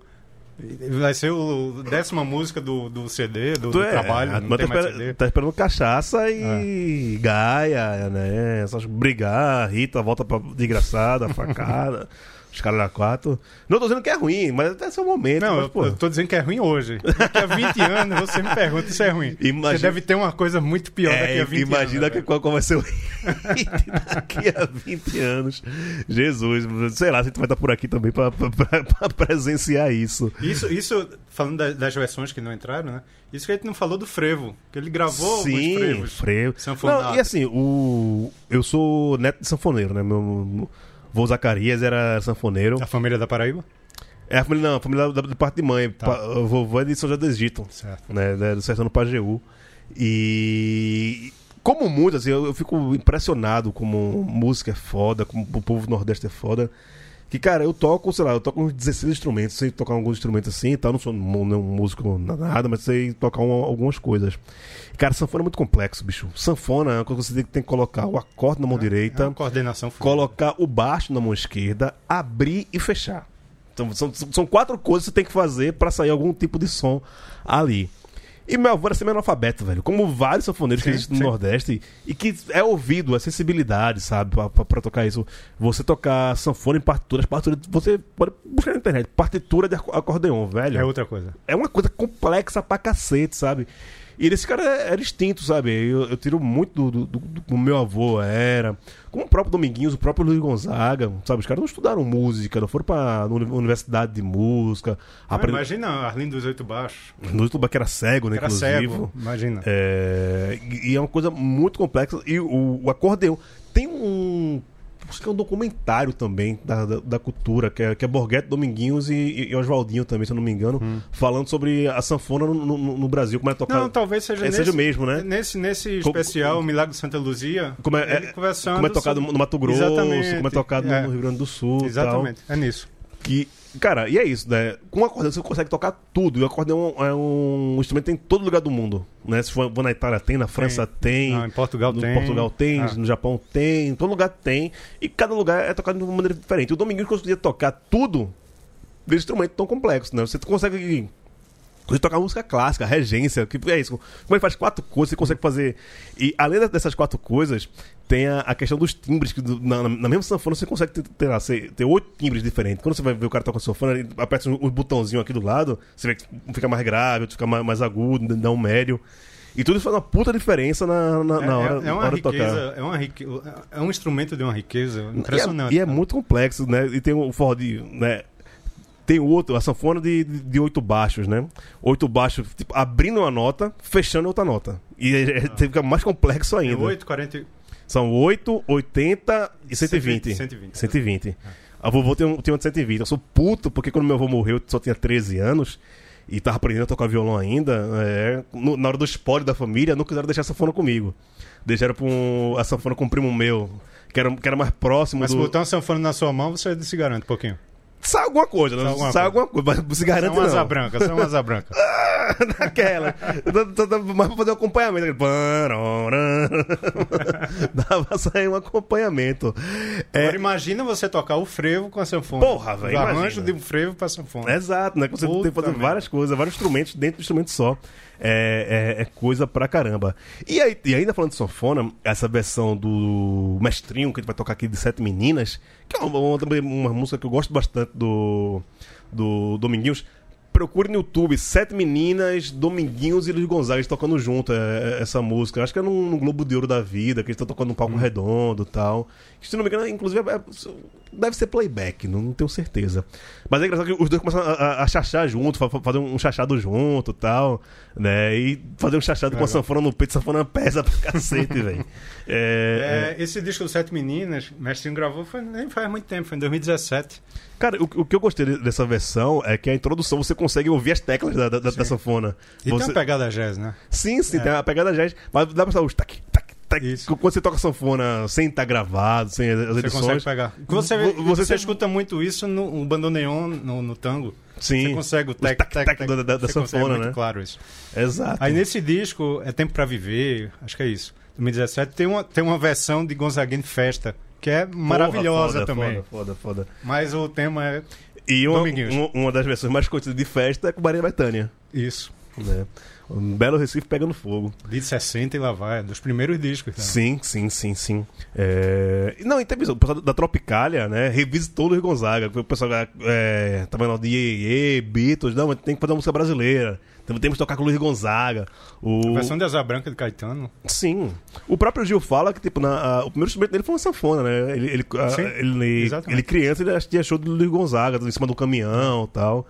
Vai ser o décima música do, do CD, do, do é, trabalho. a Não tá, espera- tá esperando cachaça e gaia, né? Essas brigar, Rita volta pra desgraçada, facada, [laughs] os da quatro. Não tô dizendo que é ruim, mas até seu momento. Não, mas, eu, pô, eu tô dizendo que é ruim hoje. Daqui a 20 anos você me pergunta se é ruim. Imagina- Você deve ter uma coisa muito pior daqui é, a 20 imagina anos. que, né, qual, vai ser o [laughs] daqui a 20 anos. Jesus, sei lá, a gente vai estar por aqui também pra presenciar isso. Isso, isso, falando da- das versões que não entraram, né? Isso que a gente não falou do frevo, que ele gravou Sim, alguns frevos. frevo. Sanfonado. Não, e assim, o... eu sou neto de sanfoneiro, né? Meu vô Zacarias era sanfoneiro. A família da Paraíba? É a família, não, a família da, da parte de mãe. Pa, o vovô é de São José do Egito, Certo. né? da- Do sertão do Pajeú. E como muito, assim, eu, eu fico impressionado como música é foda, como o povo do Nordeste é foda. Que, cara, eu toco, sei lá, eu toco uns 16 instrumentos, sei tocar alguns instrumentos assim e tal, não sou nenhum músico nada, mas sei tocar um- algumas coisas. Cara, sanfona é muito complexo, bicho. Sanfona é uma coisa que você tem, que- tem que colocar o acorde na mão É direita, uma coordenação colocar o baixo na mão esquerda, abrir e fechar. Então, são, são quatro coisas que você tem que fazer pra sair algum tipo de som ali. E meu avô era semi-analfabeto, velho. Como vários sanfoneiros que existem no. Nordeste. E que é ouvido, é sensibilidade, sabe? Pra, pra- pra tocar isso. Você tocar sanfona em partituras, partituras. Você pode buscar na internet. Partitura de aco- acordeon, velho É outra coisa. é uma coisa complexa pra cacete, sabe? E esse cara era extinto, sabe? Eu, eu tiro muito do, do, do- meu avô era. Como o próprio Dominguinhos, o próprio Luiz Gonzaga, sabe? Os caras não estudaram música, não foram pra uni- universidade de música. Ah, imagina Arlindo dos Oito Baixos. No YouTube que era cego, né? Era inclusive. cego. Imagina. É, e e é uma coisa muito complexa. E o, o acordeão. Tem um. Acho que é um documentário também da, da, da cultura, que é, que é Borghetti, Dominguinhos e, e Oswaldinho também, se eu não me engano, falando sobre a sanfona no, no- no Brasil, como é tocada. Não, talvez seja É, nesse, seja o mesmo, né? Nesse, nesse especial, o Milagre de Santa Luzia, Como é, é- conversando como é tocado sobre- no Mato Grosso, Exatamente. como é tocado no- É, Rio Grande do Sul. e tal. Exatamente, é nisso. Que, cara, e é isso, né? Com o acordeão você consegue tocar tudo. E o acordeão é um instrumento que tem em todo lugar do mundo. Né? Se for na Itália tem, na França tem. Não, em Portugal no tem. Portugal tem, Ah. no Japão tem, em todo lugar tem. E cada lugar é tocado de uma maneira diferente. O Dominguinhos conseguia tocar tudo de instrumento tão complexo, né? Você consegue Consegue tocar música clássica, regência, que é isso. Como ele faz quatro coisas, você consegue fazer. E além dessas quatro coisas, tem a, a questão dos timbres, que do- na, na mesma sanfona você consegue ter, ter, lá, você- ter oito timbres diferentes. Quando você vai ver o cara tocar sanfona, ele aperta um, um botãozinho aqui do lado, você vê que fica mais grave, fica mais, mais agudo, dá um médio. E tudo isso faz uma puta diferença na, na, na hora, é, é na uma hora de tocar. riqueza, é uma rique... é um instrumento de uma riqueza impressionante. E é, e é cara. muito complexo, né? E tem o forró de. Né? Tem outro, a sanfona de, de, de oito baixos, né? Oito baixos, tipo, abrindo uma nota, fechando outra nota. E é, é- fica mais complexo É ainda. 8, 40... São 8, 80 e 120. 120. 120. A vovô tem, um, tem uma de 120. Eu sou puto porque quando meu avô morreu eu só tinha 13 anos e tava aprendendo a tocar violão ainda. é, no- na hora do espólio da família, não quiseram deixar a sanfona comigo. Deixaram um- a sanfona com um primo meu, que era, que era mais próximo Mas do. se botar uma sanfona na sua mão, você se garante um pouquinho. Sai alguma coisa, né? Sai alguma Sai alguma coisa, mas se garante uma asa não. branca, só uma asa branca. [laughs] Daquela. Mas pra fazer um acompanhamento. Dava pra sair um acompanhamento. É, Agora imagina você tocar o frevo com a sanfona. Porra, velho, arranjo de um frevo pra sanfona. Exato, né? Você tem Puta que fazer várias coisas, vários instrumentos dentro do instrumento só. É, é- é coisa pra caramba. E, aí, e ainda falando de sanfona, essa versão do Mestrinho, que a gente vai tocar aqui de Sete Meninas, que é uma, uma- uma música que eu gosto bastante do, do Dominguinhos. Procure no YouTube, Sete Meninas, Dominguinhos e Luiz Gonzaga tocando junto é, é, essa música. Acho que é no, no Globo de Ouro da Vida, que eles estão tocando num palco Hum. redondo e tal. Se não me engano, inclusive, é- deve ser playback, não, não tenho certeza. Mas é engraçado que os dois começam a, a, a chachar junto, fa- fa- fazer um chachado junto e tal, né? E fazer um chachado com a sanfona no peito, sanfona pesa pra cacete, [laughs] velho. É, É, esse disco do Sete Meninas, Mestrinho gravou foi, nem faz muito tempo, foi em 2017. Cara, o, o que eu gostei de- dessa versão é que a introdução você consegue ouvir as teclas da, da, da sanfona. E Você- tem uma pegada jazz, né? Sim, sim, tem a pegada jazz, mas dá pra saber os tac, tac, tac. Isso. Quando você toca sanfona sem estar gravado, sem as Você edições. consegue pegar. Você, Vo- você, tem- escuta muito isso no, no bandoneon, no, no tango. Sim. Você consegue o tec, tac, tac da- da- da você sanfona, muito né? claro isso. Exato. Aí nesse disco, É Tempo Pra Viver, acho que é isso, 2017, tem uma, tem uma versão de Gonzaguinha Festa, que é maravilhosa Porra, foda, também. Foda, foda, foda. Mas o tema é E uma, uma, uma das versões mais conhecidas de festa é com Maria Bethânia. isso. Né? Um belo Recife pegando fogo. De 60 e lá vai, dos primeiros discos. né? Sim, sim, sim, sim. É... Não, e tem o pessoal da Tropicália, né? Revisitou o Luiz Gonzaga. O pessoal é, tava falando de Iê, Beatles. Não, mas tem que fazer uma música brasileira. Temos que tocar com o Luiz Gonzaga. O... A versão de Asa Branca de Caetano. Sim. O próprio Gil fala que, tipo, na, a- o primeiro instrumento dele foi uma sanfona, né? Ele, ele, a- ele, ele criança, ele show do Luiz Gonzaga, em cima do caminhão e tal.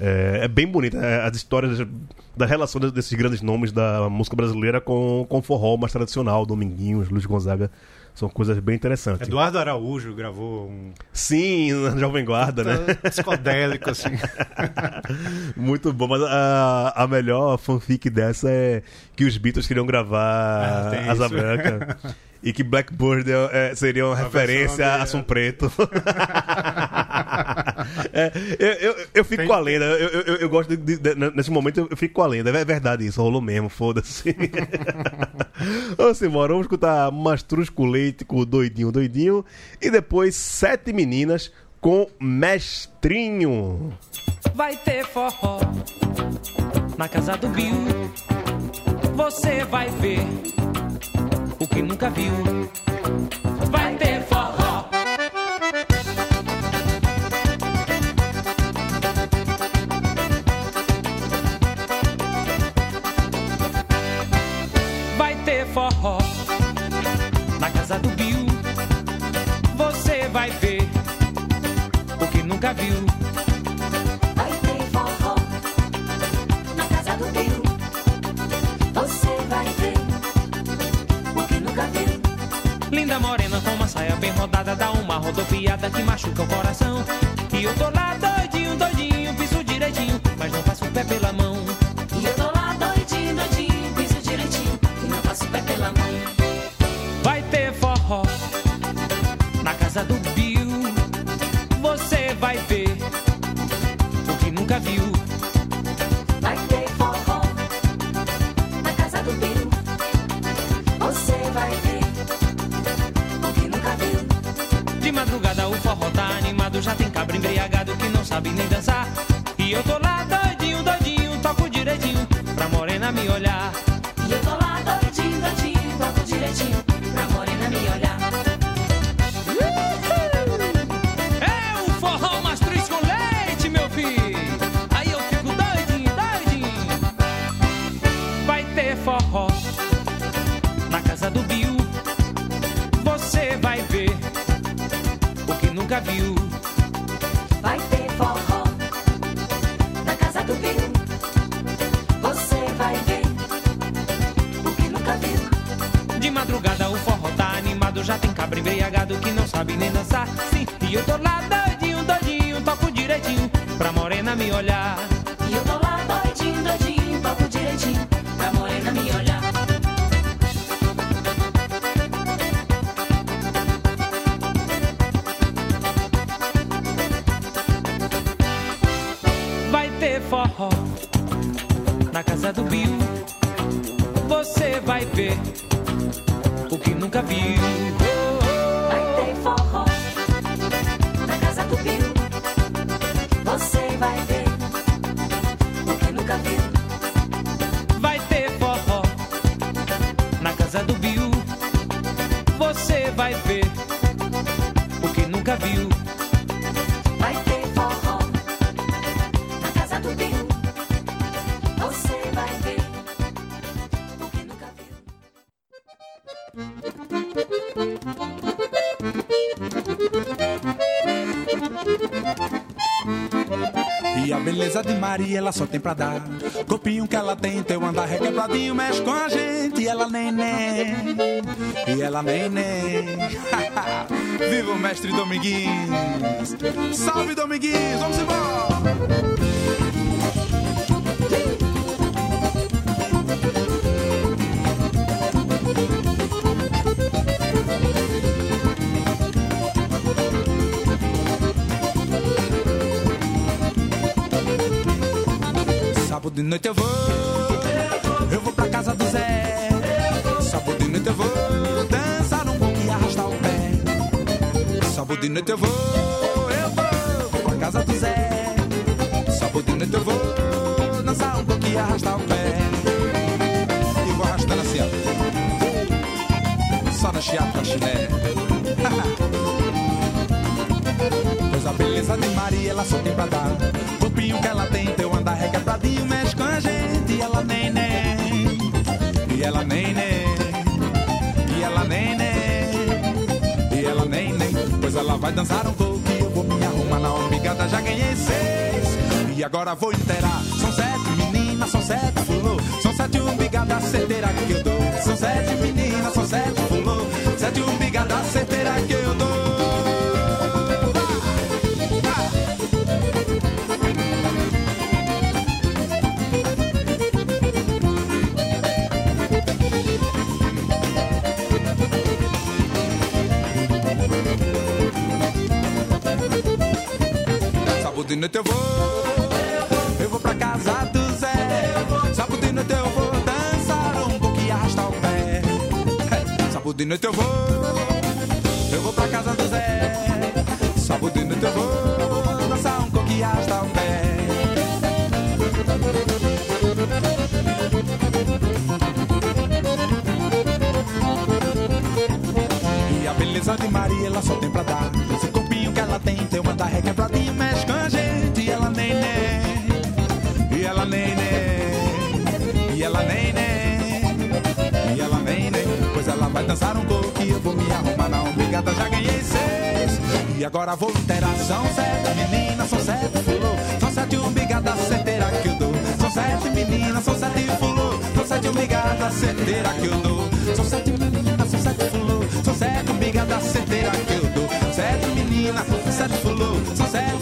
É, é bem bonito. é, as histórias da relação de- desses grandes nomes da música brasileira com, com o forró mais tradicional, Dominguinhos, Luiz Gonzaga. São coisas bem interessantes. Eduardo Araújo gravou um Sim, na Jovem Guarda, né? psicodélico, assim. [laughs] Muito bom, mas a, a melhor fanfic dessa é que os Beatles queriam gravar tem Asa isso. Branca. [laughs] E que Blackbird é, é, seria uma referência a Assum Preto. [laughs] É, eu, eu, eu fico Tem- com a lenda. Eu, eu, eu gosto de, de- de- Nesse momento eu, fico com a lenda. É verdade isso, rolou mesmo, foda-se. [laughs] Vamos embora, vamos escutar Mastruz com Leite com o Doidinho Doidinho. E depois Sete Meninas com Mestrinho. vai ter forró na casa do Bill. Você vai ver o que nunca viu. Vai ter forró. Vai ter forró na casa do Bill. Você vai ver o que nunca viu. Rodada Dá uma rodopiada que machuca o coração. E eu tô lá doidinho, doidinho Piso direitinho, mas não passo o pé pela mão Já tem cabra embriagado que não sabe nem dançar E eu tô lá doidinho, doidinho Toco direitinho pra morena me olhar E eu tô lá doidinho, doidinho, toco direitinho pra morena me olhar. É o forró mastruz com leite, meu filho. Aí eu fico doidinho, doidinho. Vai ter forró na casa do Bill. Você vai ver o que nunca viu. Eu tô lá doidinho, doidinho, toco direitinho pra morena me olhar. E eu tô lá doidinho, doidinho, toco direitinho pra morena me olhar. Vai ter forró na casa do Bill. Ela só tem pra dar. Corpinho que ela tem, teu andar requebradinho, mexe com a gente. E ela nem nem. E ela nem nem. [laughs] Viva o mestre Dominguinhos! Salve Dominguinhos! Vamos embora! De noite eu vou, eu vou pra casa do Zé. Sábado de noite eu vou dançar um pouco e arrastar o pé. Sábado de noite eu vou, eu vou, pra casa do Zé. Sábado de noite eu vou dançar um pouco e arrastar o pé. E vou arrastando assim, ó. Só na chiata, chulé. [laughs] Pois a beleza de Maria ela só tem pra dar. Corpinho que ela tem, teu andar requebradinho, mexe com a gente. E ela nem nem, e ela nem nem, e ela nem nem, e ela nem nem. Pois ela vai dançar um pouco e eu vou me arrumar na ombigada. Já ganhei seis, e agora vou inteirar. São sete meninas, são sete fulô, são sete umbigada certeira que eu dou. São sete meninas, são sete fulô, sete umbigada certeira que eu dou. [laughs] de noite eu vou, eu vou pra casa do Zé. Sábado de noite eu vou dançar um pouco e arrastar o pé. Sábado de noite eu vou, eu vou pra casa do Zé. Sábado de noite eu vou dançar um pouco arrastar pé. E a beleza de Maria ela só tem agora vou inteirar. São sete meninas, são sete fulô, são sete umbigadas certeira que eu dou. São sete meninas, são sete fulô, são sete umbigadas certeira que eu dou. São sete meninas, são sete fulô, são sete umbigadas certeira que eu dou. Sete meninas, sete fulô, são sete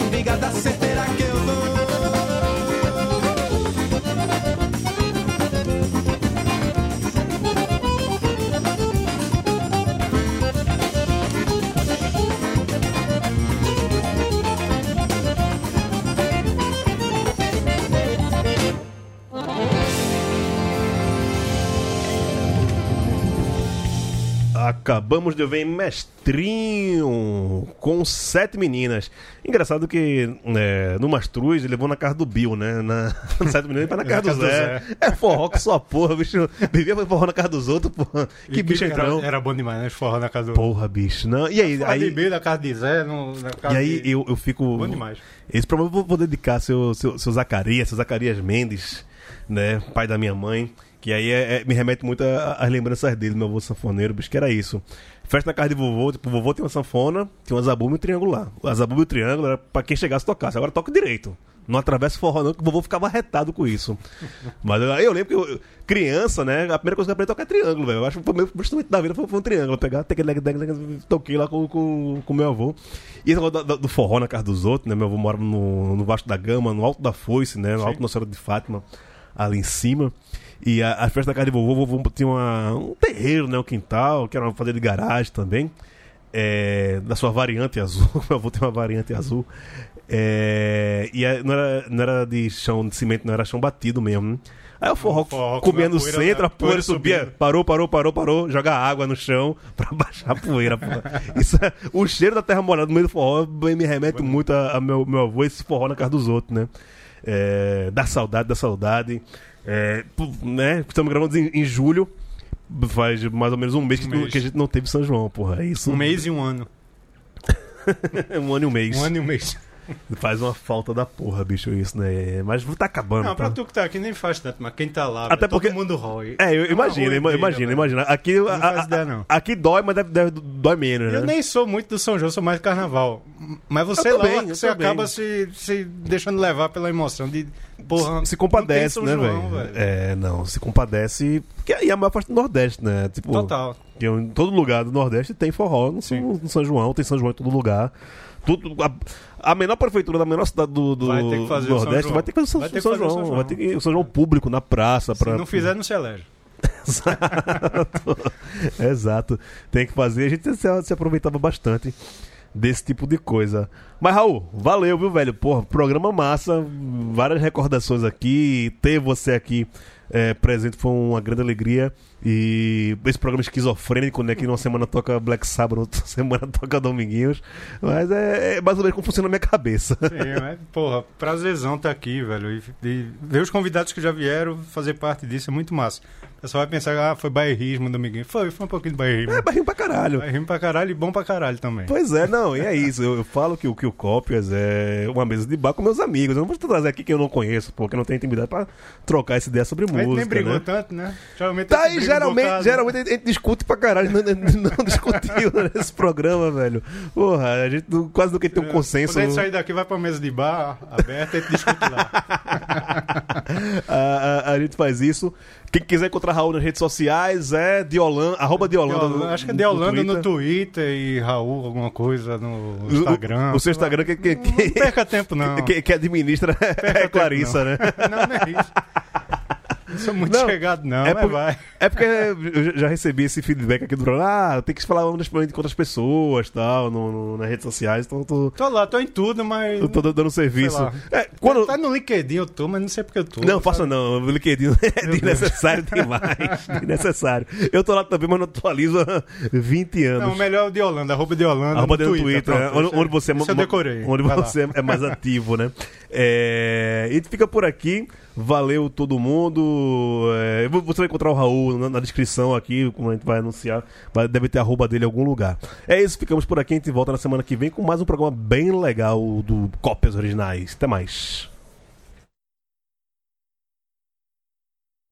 Acabamos de ouvir Mestrinho com sete meninas. Engraçado que é, no Mastruz ele levou na casa do Bill, né? Na, [laughs] no sete meninas para na casa, do, Zé. É forró que só porra, bicho. Vivia forró na casa dos outros, porra. Que E bicho era, entrão. era bom demais, né? Forró na casa do. Porra, bicho. Não. E aí, Aí, beber na casa de Zé, no, na casa e aí de... eu, eu fico. Bom demais. Esse programa eu vou- vou dedicar seu, seu, seu Zacarias, seu Zacarias Mendes, né? Pai da minha mãe. Que aí é- é- me remete muito às lembranças dele, meu avô sanfoneiro, bicho, que era isso. Festa na casa de vovô, tipo, o vovô tem uma sanfona, tinha uma zabumba e um triangular. A zabumba e o triângulo era pra quem chegasse e tocasse. Agora toca direito. Não atravessa o forró, não, que o vovô ficava retado com isso. Mas eu, eu lembro que eu, criança, né? A primeira coisa que eu aprendi a tocar é triângulo, velho. Eu acho que foi o meu instrumento da vida foi, foi um triângulo. Pegar, toquei lá com, com, com meu avô. E esse negócio do, do forró na casa dos outros, né? Meu avô mora no, no Vasco da Gama, no Alto da Foice, né? No Alto Nossa Senhora de Fátima, ali em cima. E a, a festa da casa de vovô, vovô tinha uma, um terreiro, né? Um quintal, que era uma fazenda de garagem também. É, da sua variante azul. [laughs] Meu avô tem uma variante azul. É, e aí não, era, não era de chão de cimento, não era chão batido mesmo. né? Aí o forró, forró, comia no a poeira- centro, a a poeira subia, subindo. parou, parou, parou, parou, jogar água no chão [laughs] pra baixar a poeira. Isso é- o cheiro da terra molhada no meio do forró me remete muito a, a meu, meu avô, esse forró na casa dos outros, né? É, da saudade, da saudade. É, né? Estamos gravando em, em julho. Faz mais ou menos um mês, que, Um tu- mês. que a gente não teve São João, porra. É isso. Um mês e um ano. [laughs] um ano e um mês. Um ano e um mês. [laughs] Faz uma falta da porra, bicho, isso, né? Mas tá acabando. Não, pra tá? tu que tá aqui nem faz tanto, mas quem tá lá, Até porque- todo mundo rói. É, eu imagino, roedeira, imagina, imagina. Aqui, Não a- ideia, não. aqui dói, mas deve, deve- dói menos, né? Eu nem sou muito do São João, sou mais do carnaval. Mas você lá, eu você acaba se, se deixando levar pela emoção de. Porra, se compadece, não né, João, velho? É, não, se compadece. Porque aí a maior parte do Nordeste, né? Tipo, Total. Em todo lugar do Nordeste tem forró no, no São João, tem São João em todo lugar. Tudo, a, a menor prefeitura da menor cidade do, do, Vai São Nordeste vai ter que fazer o São, Vai ter que São fazer o João. São João. Vai ter que o São João público na praça. Se Pra, não fizer, não se elege. [laughs] Exato. Exato. Tem que fazer. A gente se, se aproveitava bastante desse tipo de coisa. Mas, Raul, valeu, viu, velho? Porra, programa massa. Várias recordações aqui. Ter você aqui é, presente foi uma grande alegria. E esse programa esquizofrênico, né? Que numa semana toca Black Sabbath, outra [laughs] semana toca Dominguinhos. Mas é, é mais ou menos como funciona na minha cabeça. Sim, mas, porra, prazerzão tá aqui, velho. E, e ver os convidados que já vieram fazer parte disso é muito massa. O pessoal vai pensar, ah, foi bairrismo do amiguinho. Foi, foi um pouquinho de bairrismo. É barrinho pra caralho. Bairrismo pra caralho e bom pra caralho também. Pois é, não, e é [laughs] isso. Eu, eu falo que, o- que o Cópias é uma mesa de bar com meus amigos. Eu não vou trazer aqui quem eu não conheço, porque não tenho intimidade pra trocar essa ideia sobre A gente música. nem brigou né? tanto, né? Geralmente Tá aí, um geralmente, bocado. geralmente a gente discute pra caralho. Não, não- [laughs] discutiu nesse programa, velho. Porra, a gente não- quase nunca tem um consenso. Quando a gente sair daqui, vai pra mesa de bar aberta e a gente discute lá. [laughs] a, a- a gente faz isso. Quem quiser encontrar Raul nas redes sociais é Diolan, arroba Diolanda. no- Acho que é no de Holanda Twitter. no Twitter e Raul alguma coisa no O- Instagram. O, seu Instagram que, que, que, Não perca tempo, não. [laughs] que, que administra é tempo, Clarissa, não. né? Não, não é isso. Não sou muito Não, chegado, não, é por- vai. É porque eu já- recebi esse feedback aqui do programa. Ah, tem que falar umas com outras pessoas tal, no, no- nas redes sociais. Então tô, Tô lá, tô em tudo, mas. eu tô dando serviço. É, quando... Tá no LinkedIn eu tô, mas não sei porque eu tô. Não, faça não. O LinkedIn [laughs] é desnecessário [laughs] demais. desnecessário. Eu tô lá também, mas não atualizo há 20 anos. Não, o melhor é de Holanda, arroba de Holanda. Arroba no no Twitter, Twitter, pronto, onde, esse- onde você é onde você é mais ativo, né? É, e fica por aqui. Valeu todo mundo. É, você vai encontrar o Raul na, na descrição aqui, como a gente vai anunciar. Vai- deve ter a arroba dele em algum lugar. É isso, ficamos por aqui. A gente volta na semana que vem com mais um programa bem legal do Cópias Originais. Até mais.